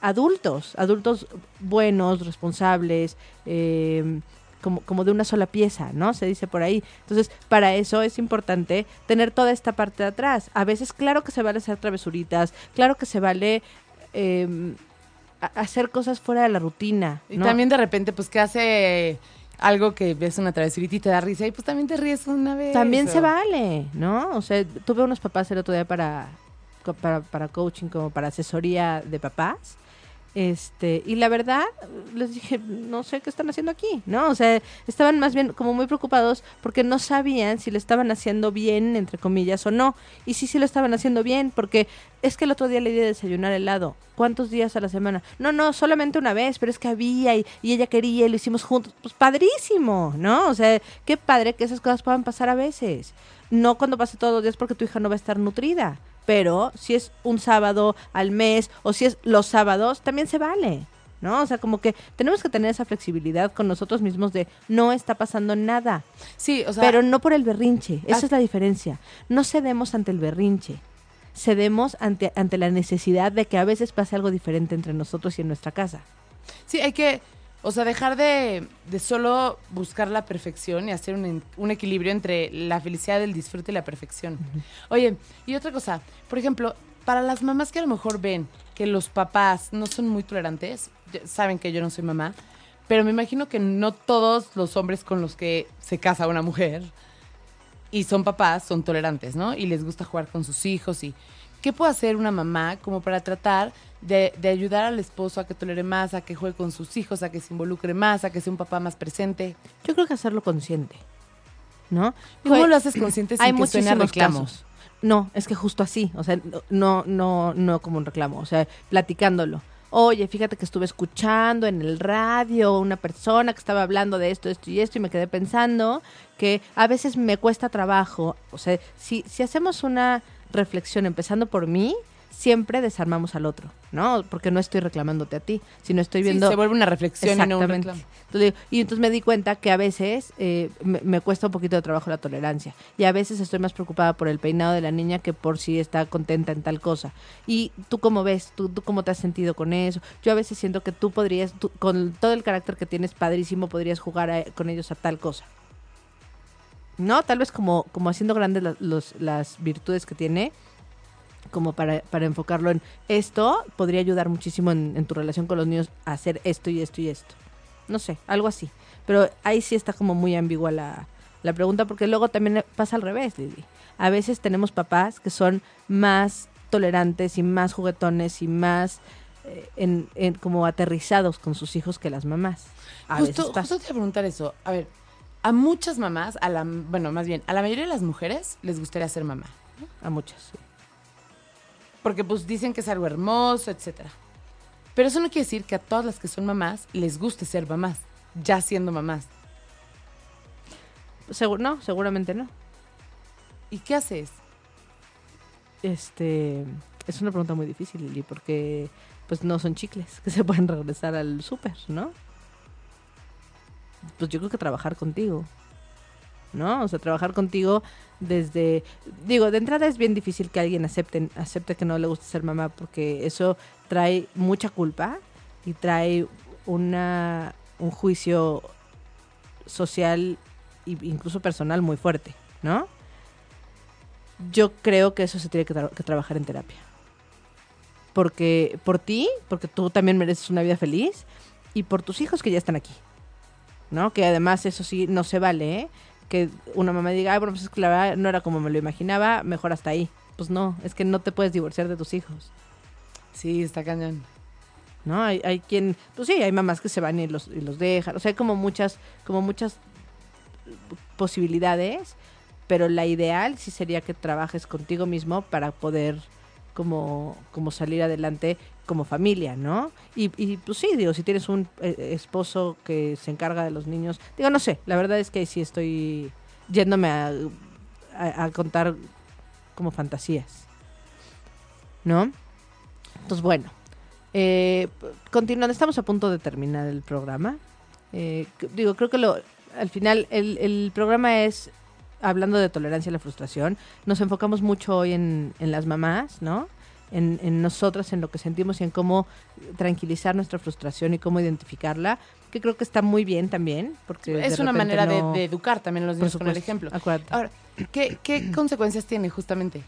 adultos, adultos buenos, responsables, eh, como, como de una sola pieza, ¿no? Se dice por ahí. Entonces, para eso es importante tener toda esta parte de atrás. A veces, claro que se vale hacer travesuritas, claro que se vale eh, a- hacer cosas fuera de la rutina. Y ¿no? también de repente, pues que hace algo que ves una travesurita y te da risa y pues también te ríes una vez. También o- se vale, ¿no? O sea, tuve unos papás el otro día para, para, para coaching, como para asesoría de papás. Este, y la verdad, les dije, no sé qué están haciendo aquí, ¿no? O sea, estaban más bien como muy preocupados porque no sabían si lo estaban haciendo bien, entre comillas, o no. Y sí, sí lo estaban haciendo bien, porque es que el otro día le di de desayunar helado. ¿Cuántos días a la semana? No, no, solamente una vez, pero es que había y, y ella quería y lo hicimos juntos. Pues padrísimo, ¿no? O sea, qué padre que esas cosas puedan pasar a veces. No cuando pase todos los días porque tu hija no va a estar nutrida. Pero si es un sábado al mes o si es los sábados, también se vale. ¿No? O sea, como que tenemos que tener esa flexibilidad con nosotros mismos de no está pasando nada. Sí, o sea, Pero no por el berrinche. Esa es la diferencia. No cedemos ante el berrinche. Cedemos ante, ante la necesidad de que a veces pase algo diferente entre nosotros y en nuestra casa. sí, hay que, o sea, dejar de, de solo buscar la perfección y hacer un, un equilibrio entre la felicidad, el disfrute y la perfección. Oye, y otra cosa, por ejemplo, para las mamás que a lo mejor ven que los papás no son muy tolerantes, saben que yo no soy mamá, pero me imagino que no todos los hombres con los que se casa una mujer y son papás son tolerantes, ¿no? Y les gusta jugar con sus hijos y ¿qué puede hacer una mamá como para tratar de, de ayudar al esposo a que tolere más, a que juegue con sus hijos, a que se involucre más, a que sea un papá más presente? Yo creo que hacerlo consciente. ¿No? ¿Cómo lo haces consciente sin hay que suene a muchísimos reclamo? casos. No, es que justo así, o sea, no, no, no como un reclamo, o sea, platicándolo. Oye, fíjate que estuve escuchando en el radio una persona que estaba hablando de esto, esto y esto, y me quedé pensando que a veces me cuesta trabajo. O sea, si, si hacemos una reflexión empezando por mí, siempre desarmamos al otro, ¿no? Porque no estoy reclamándote a ti, sino estoy Sí, viendo se vuelve una reflexión y no un Exactamente. Entonces, y entonces me di cuenta que a veces eh, me, me cuesta un poquito de trabajo la tolerancia. Y a veces estoy más preocupada por el peinado de la niña que por si está contenta en tal cosa. Y tú cómo ves, tú, tú cómo te has sentido con eso. Yo a veces siento que tú podrías, tú- con todo el carácter que tienes padrísimo, podrías jugar a- con ellos a tal cosa. No, tal vez como, como haciendo grandes la- los- las virtudes que tiene, como para, para enfocarlo en esto, podría ayudar muchísimo en, en tu relación con los niños a hacer esto y esto y esto. No sé, algo así. Pero ahí sí está como muy ambigua la, la pregunta, porque luego también pasa al revés, Lili. A veces tenemos papás que son más tolerantes y más juguetones y más eh, en, en como aterrizados con sus hijos que las mamás. A Justo, justo te iba a preguntar eso. A ver, a muchas mamás, a la, bueno, más bien, a la mayoría de las mujeres les gustaría ser mamá. A muchas, sí. Porque pues dicen que es algo hermoso, etcétera. Pero eso no quiere decir que a todas las que son mamás les guste ser mamás, ya siendo mamás. Segu- no, seguramente no. ¿Y qué haces? Este, es una pregunta muy difícil, Lili, porque pues no son chicles que se pueden regresar al súper, ¿no? Pues yo creo que trabajar contigo, ¿no? O sea, trabajar contigo desde, digo, de entrada es bien difícil que alguien acepte, acepte que no le gusta ser mamá, porque eso trae mucha culpa y trae una, un juicio social e incluso personal muy fuerte, ¿no? Yo creo que eso se tiene que, tra- que trabajar en terapia. Porque por ti, porque tú también mereces una vida feliz y por tus hijos que ya están aquí. ¿No? Que además eso sí no se vale, ¿eh? Que una mamá diga, ay, bueno, pues es que la verdad no era como me lo imaginaba, mejor hasta ahí. Pues no, es que no te puedes divorciar de tus hijos. Sí, está cañón. ¿no? Hay, hay quien, pues sí, hay mamás que se van y los, y los dejan, o sea, hay como muchas, como muchas posibilidades, pero la ideal sí sería que trabajes contigo mismo para poder como, como salir adelante como familia, ¿no? Y, y pues sí, digo, si tienes un eh, esposo que se encarga de los niños, digo, no sé, la verdad es que sí estoy yéndome a, contar como fantasías, ¿no? Entonces, bueno, eh, continuando, estamos a punto de terminar el programa. Eh, digo, creo que lo, al final el, el programa es hablando de tolerancia a la frustración. Nos enfocamos mucho hoy en las mamás, ¿no? En, en nosotras, en lo que sentimos y en cómo tranquilizar nuestra frustración y cómo identificarla, que creo que está muy bien también. Porque Es una manera no- de, de educar también a los niños con el ejemplo. acuérdate. Ahora, ¿qué, qué consecuencias tiene justamente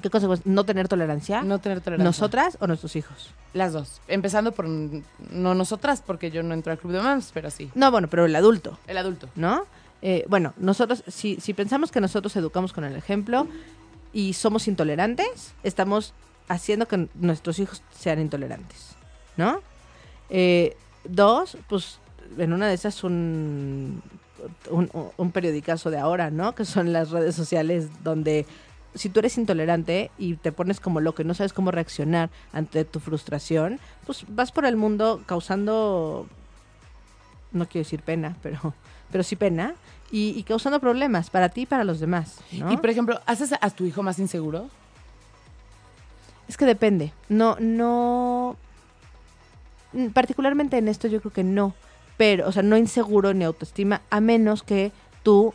¿Qué consecuencias? ¿No tener tolerancia? no tener tolerancia? ¿Nosotras o nuestros hijos? Las dos. Empezando por no nosotras, porque yo no entro al club de mamás, pero sí. No, bueno, pero el adulto. El adulto. ¿no? Eh, bueno, nosotros, si, si pensamos que nosotros educamos con el ejemplo y somos intolerantes, estamos haciendo que nuestros hijos sean intolerantes, ¿no? Eh, dos, pues en una de esas un, un, un periodicazo de ahora, ¿no? Que son las redes sociales donde si tú eres intolerante y te pones como loco y no sabes cómo reaccionar ante tu frustración, pues vas por el mundo causando, no quiero decir pena, pero, pero sí pena, y, y causando problemas para ti y para los demás. Y por ejemplo, ¿haces a tu hijo más inseguro? Es que depende. No, no. mm, Particularmente en esto yo creo que no. Pero, o sea, no inseguro ni autoestima, a menos que tú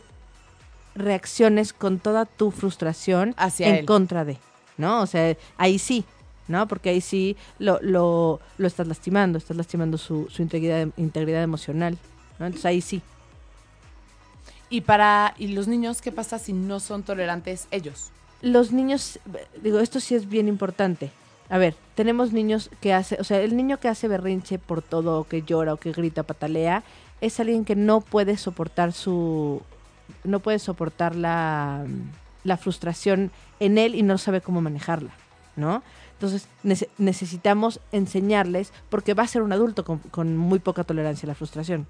reacciones con toda tu frustración Hacia en él. contra de, ¿no? O sea, ahí sí, ¿no? Porque ahí sí lo, lo, lo estás lastimando, estás lastimando su, su integridad, integridad emocional, ¿no? Entonces ahí sí. Y para y los niños, ¿qué pasa si no son tolerantes ellos? Los niños, digo, esto sí es bien importante. A ver, tenemos niños que hace, o sea, el niño que hace berrinche por todo, o que llora, o que grita, patalea, es alguien que no puede soportar su, no puede soportar la, la frustración en él y no sabe cómo manejarla, ¿no? Entonces nece- necesitamos enseñarles, porque va a ser un adulto con, con muy poca tolerancia a la frustración,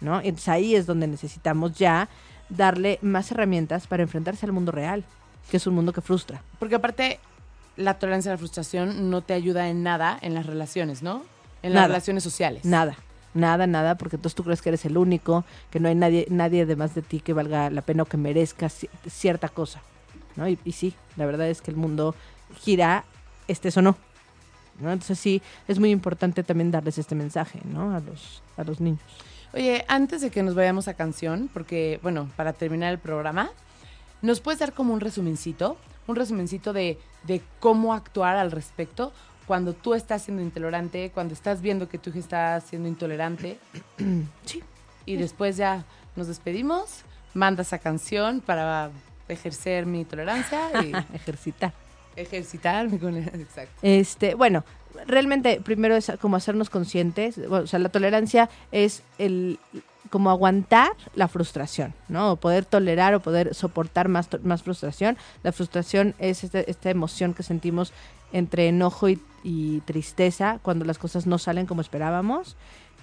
¿no? Entonces ahí es donde necesitamos ya darle más herramientas para enfrentarse al mundo real, que es un mundo que frustra. Porque aparte, la tolerancia a la frustración no te ayuda en nada en las relaciones, ¿no? En las relaciones sociales. Nada, nada, nada, porque entonces tú crees que eres el único, que no hay nadie, nadie además de ti que valga la pena o que merezca ci- cierta cosa, ¿no? Y, y sí, la verdad es que el mundo gira, estés o no, ¿no? Entonces sí, es muy importante también darles este mensaje, ¿no? A los, a los niños. Oye, antes de que nos vayamos a canción, porque, bueno, para terminar el programa, ¿nos puedes dar como un resumencito? Un resumencito de, de cómo actuar al respecto cuando tú estás siendo intolerante, cuando estás viendo que tu hija está siendo intolerante. Sí. Y después ya nos despedimos, mandas a canción para ejercer mi tolerancia y Ejercitar. ejercitar mi tolerancia. Exacto. Este, bueno, realmente primero es como hacernos conscientes, bueno, o sea, la tolerancia es el como aguantar la frustración, ¿no? Poder tolerar o poder soportar más, más frustración. La frustración es este- esta emoción que sentimos entre enojo y, y tristeza cuando las cosas no salen como esperábamos.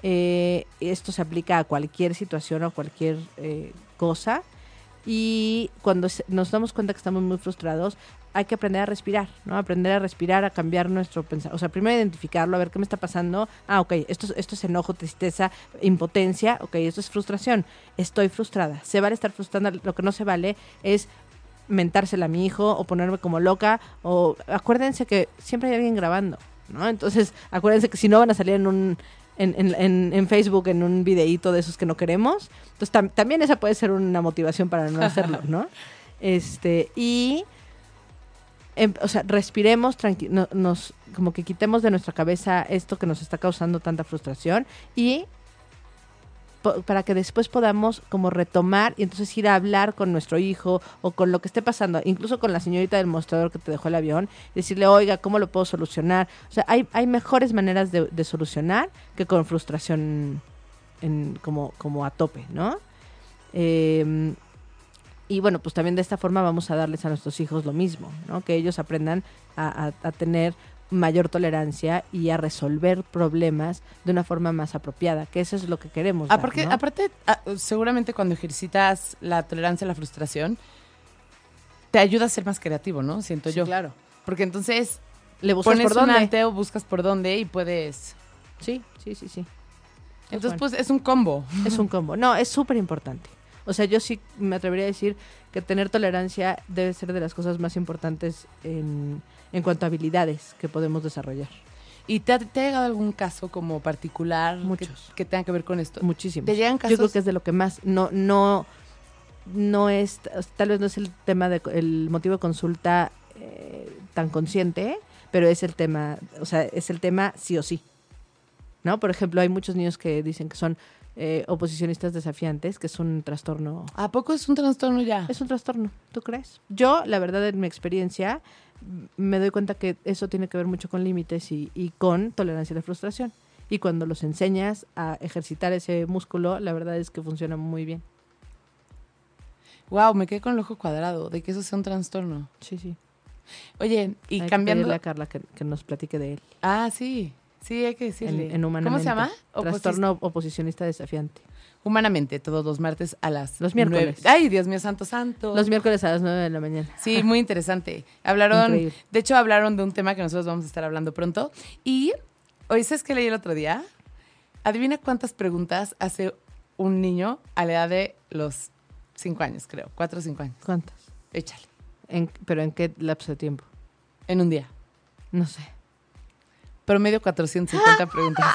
Eh, esto se aplica a cualquier situación o cualquier eh, cosa. Y cuando nos damos cuenta que estamos muy frustrados, hay que aprender a respirar, ¿no? Aprender a respirar, a cambiar nuestro pensamiento. O sea, primero identificarlo, a ver qué me está pasando. Ah, ok, esto, es- esto es enojo, tristeza, impotencia. Ok, esto es frustración. Estoy frustrada. Se vale estar frustrada. Lo que no se vale es mentársela a mi hijo o ponerme como loca. O acuérdense que siempre hay alguien grabando, ¿no? Entonces, acuérdense que si no van a salir en un... En, en- en- Facebook en un videíto de esos que no queremos. Entonces tam- también esa puede ser una motivación para no hacerlo, ¿no? Este, y em- o sea, respiremos, no- nos, como que quitemos de nuestra cabeza esto que nos está causando tanta frustración y para que después podamos como retomar y entonces ir a hablar con nuestro hijo o con lo que esté pasando, incluso con la señorita del mostrador que te dejó el avión, decirle, oiga, ¿cómo lo puedo solucionar? O sea, hay, hay mejores maneras de, de solucionar que con frustración como, como a tope, ¿no? Eh, y bueno, pues también de esta forma vamos a darles a nuestros hijos lo mismo, ¿no? Que ellos aprendan a tener mayor tolerancia y a resolver problemas de una forma más apropiada, que eso es lo que queremos. dar, Aparte, ¿no? aparte ah, seguramente cuando ejercitas la tolerancia a la frustración, te ayuda a ser más creativo, ¿no? Siento Sí, yo. claro. Porque entonces Le buscas pones por un dónde. o buscas por dónde y puedes... Sí, sí, sí, sí. Entonces, bueno. pues es un combo. Es un combo. No, es súper importante. O sea, yo sí me atrevería a decir que tener tolerancia debe ser de las cosas más importantes en, en cuanto a habilidades que podemos desarrollar. ¿Y te ha, te ha llegado algún caso como particular Muchos. Que, tenga que ver con esto? Muchísimo. ¿Te llegan Yo creo casos? que es de lo que más no no no es tal vez no es el tema de el motivo de consulta eh, tan consciente, pero es el tema, o sea, es el tema sí o sí. ¿No? Por ejemplo, hay muchos niños que dicen que son eh, oposicionistas desafiantes, que es un trastorno ¿A poco es un trastorno ya? Es un trastorno, ¿tú crees? Yo, la verdad, en mi experiencia, me doy cuenta que eso tiene que ver mucho con límites y, y con tolerancia a la frustración. Y cuando los enseñas a ejercitar ese músculo, la verdad es que funciona muy bien. Wow, me quedé con el ojo cuadrado de que eso sea un trastorno. Sí, sí. Oye, y Hay que cambiando... pedirle a Carla que, que nos platique de él. Ah, sí. Sí, hay que En, decirle. en Humanamente. ¿Cómo se llama? Trastorno oposicionista desafiante. Humanamente, todos los martes a las Los miércoles. Ay, Dios mío, santo, santo. Los miércoles a las 9 de la mañana. Sí, muy interesante. Hablaron, Increíble. de hecho, hablaron de un tema que nosotros vamos a estar hablando pronto. Y, hoy ¿sabes qué leí el otro día? Adivina cuántas preguntas hace un niño a la edad de los cinco años, creo. Cuatro o cinco años. ¿Cuántas? Échale. ¿En, ¿Pero en qué lapso de tiempo? En un día. No sé. Promedio 450 preguntas.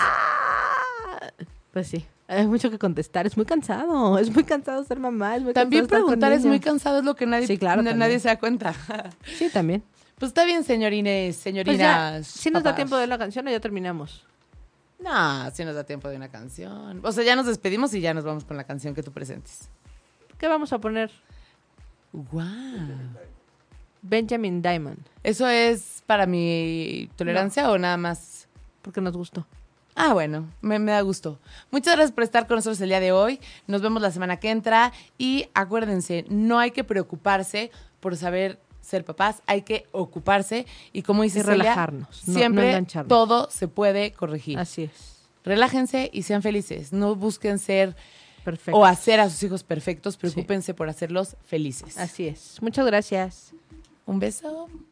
Pues sí. Hay mucho que contestar. Es muy cansado. Es muy cansado ser mamá. Es muy También cansado preguntar es muy cansado, es lo que nadie, Sí, claro, también. nadie se da cuenta. Sí, también. Pues está bien, señorines, Pues señorinas. ya, si nos da tiempo de la canción o ya terminamos. No, si nos da tiempo de una canción. O sea, ya nos despedimos y ya nos vamos con la canción que tú presentes. ¿Qué vamos a poner? Wow. Benjamin Diamond, ¿Eso es para mi tolerancia o nada más? porque nos gustó. Ah, bueno, me, me da gusto. Muchas gracias por estar con nosotros el día de hoy. Nos vemos la semana que entra. Y acuérdense, no hay que preocuparse por saber ser papás, hay que ocuparse. Y como dice Y Celia, relajarnos, no- no siempre todo se puede corregir. Así es. Relájense y sean felices. No busquen ser Perfecto. o hacer a sus hijos perfectos. Preocúpense por hacerlos felices. Así es. Muchas gracias. Un beso.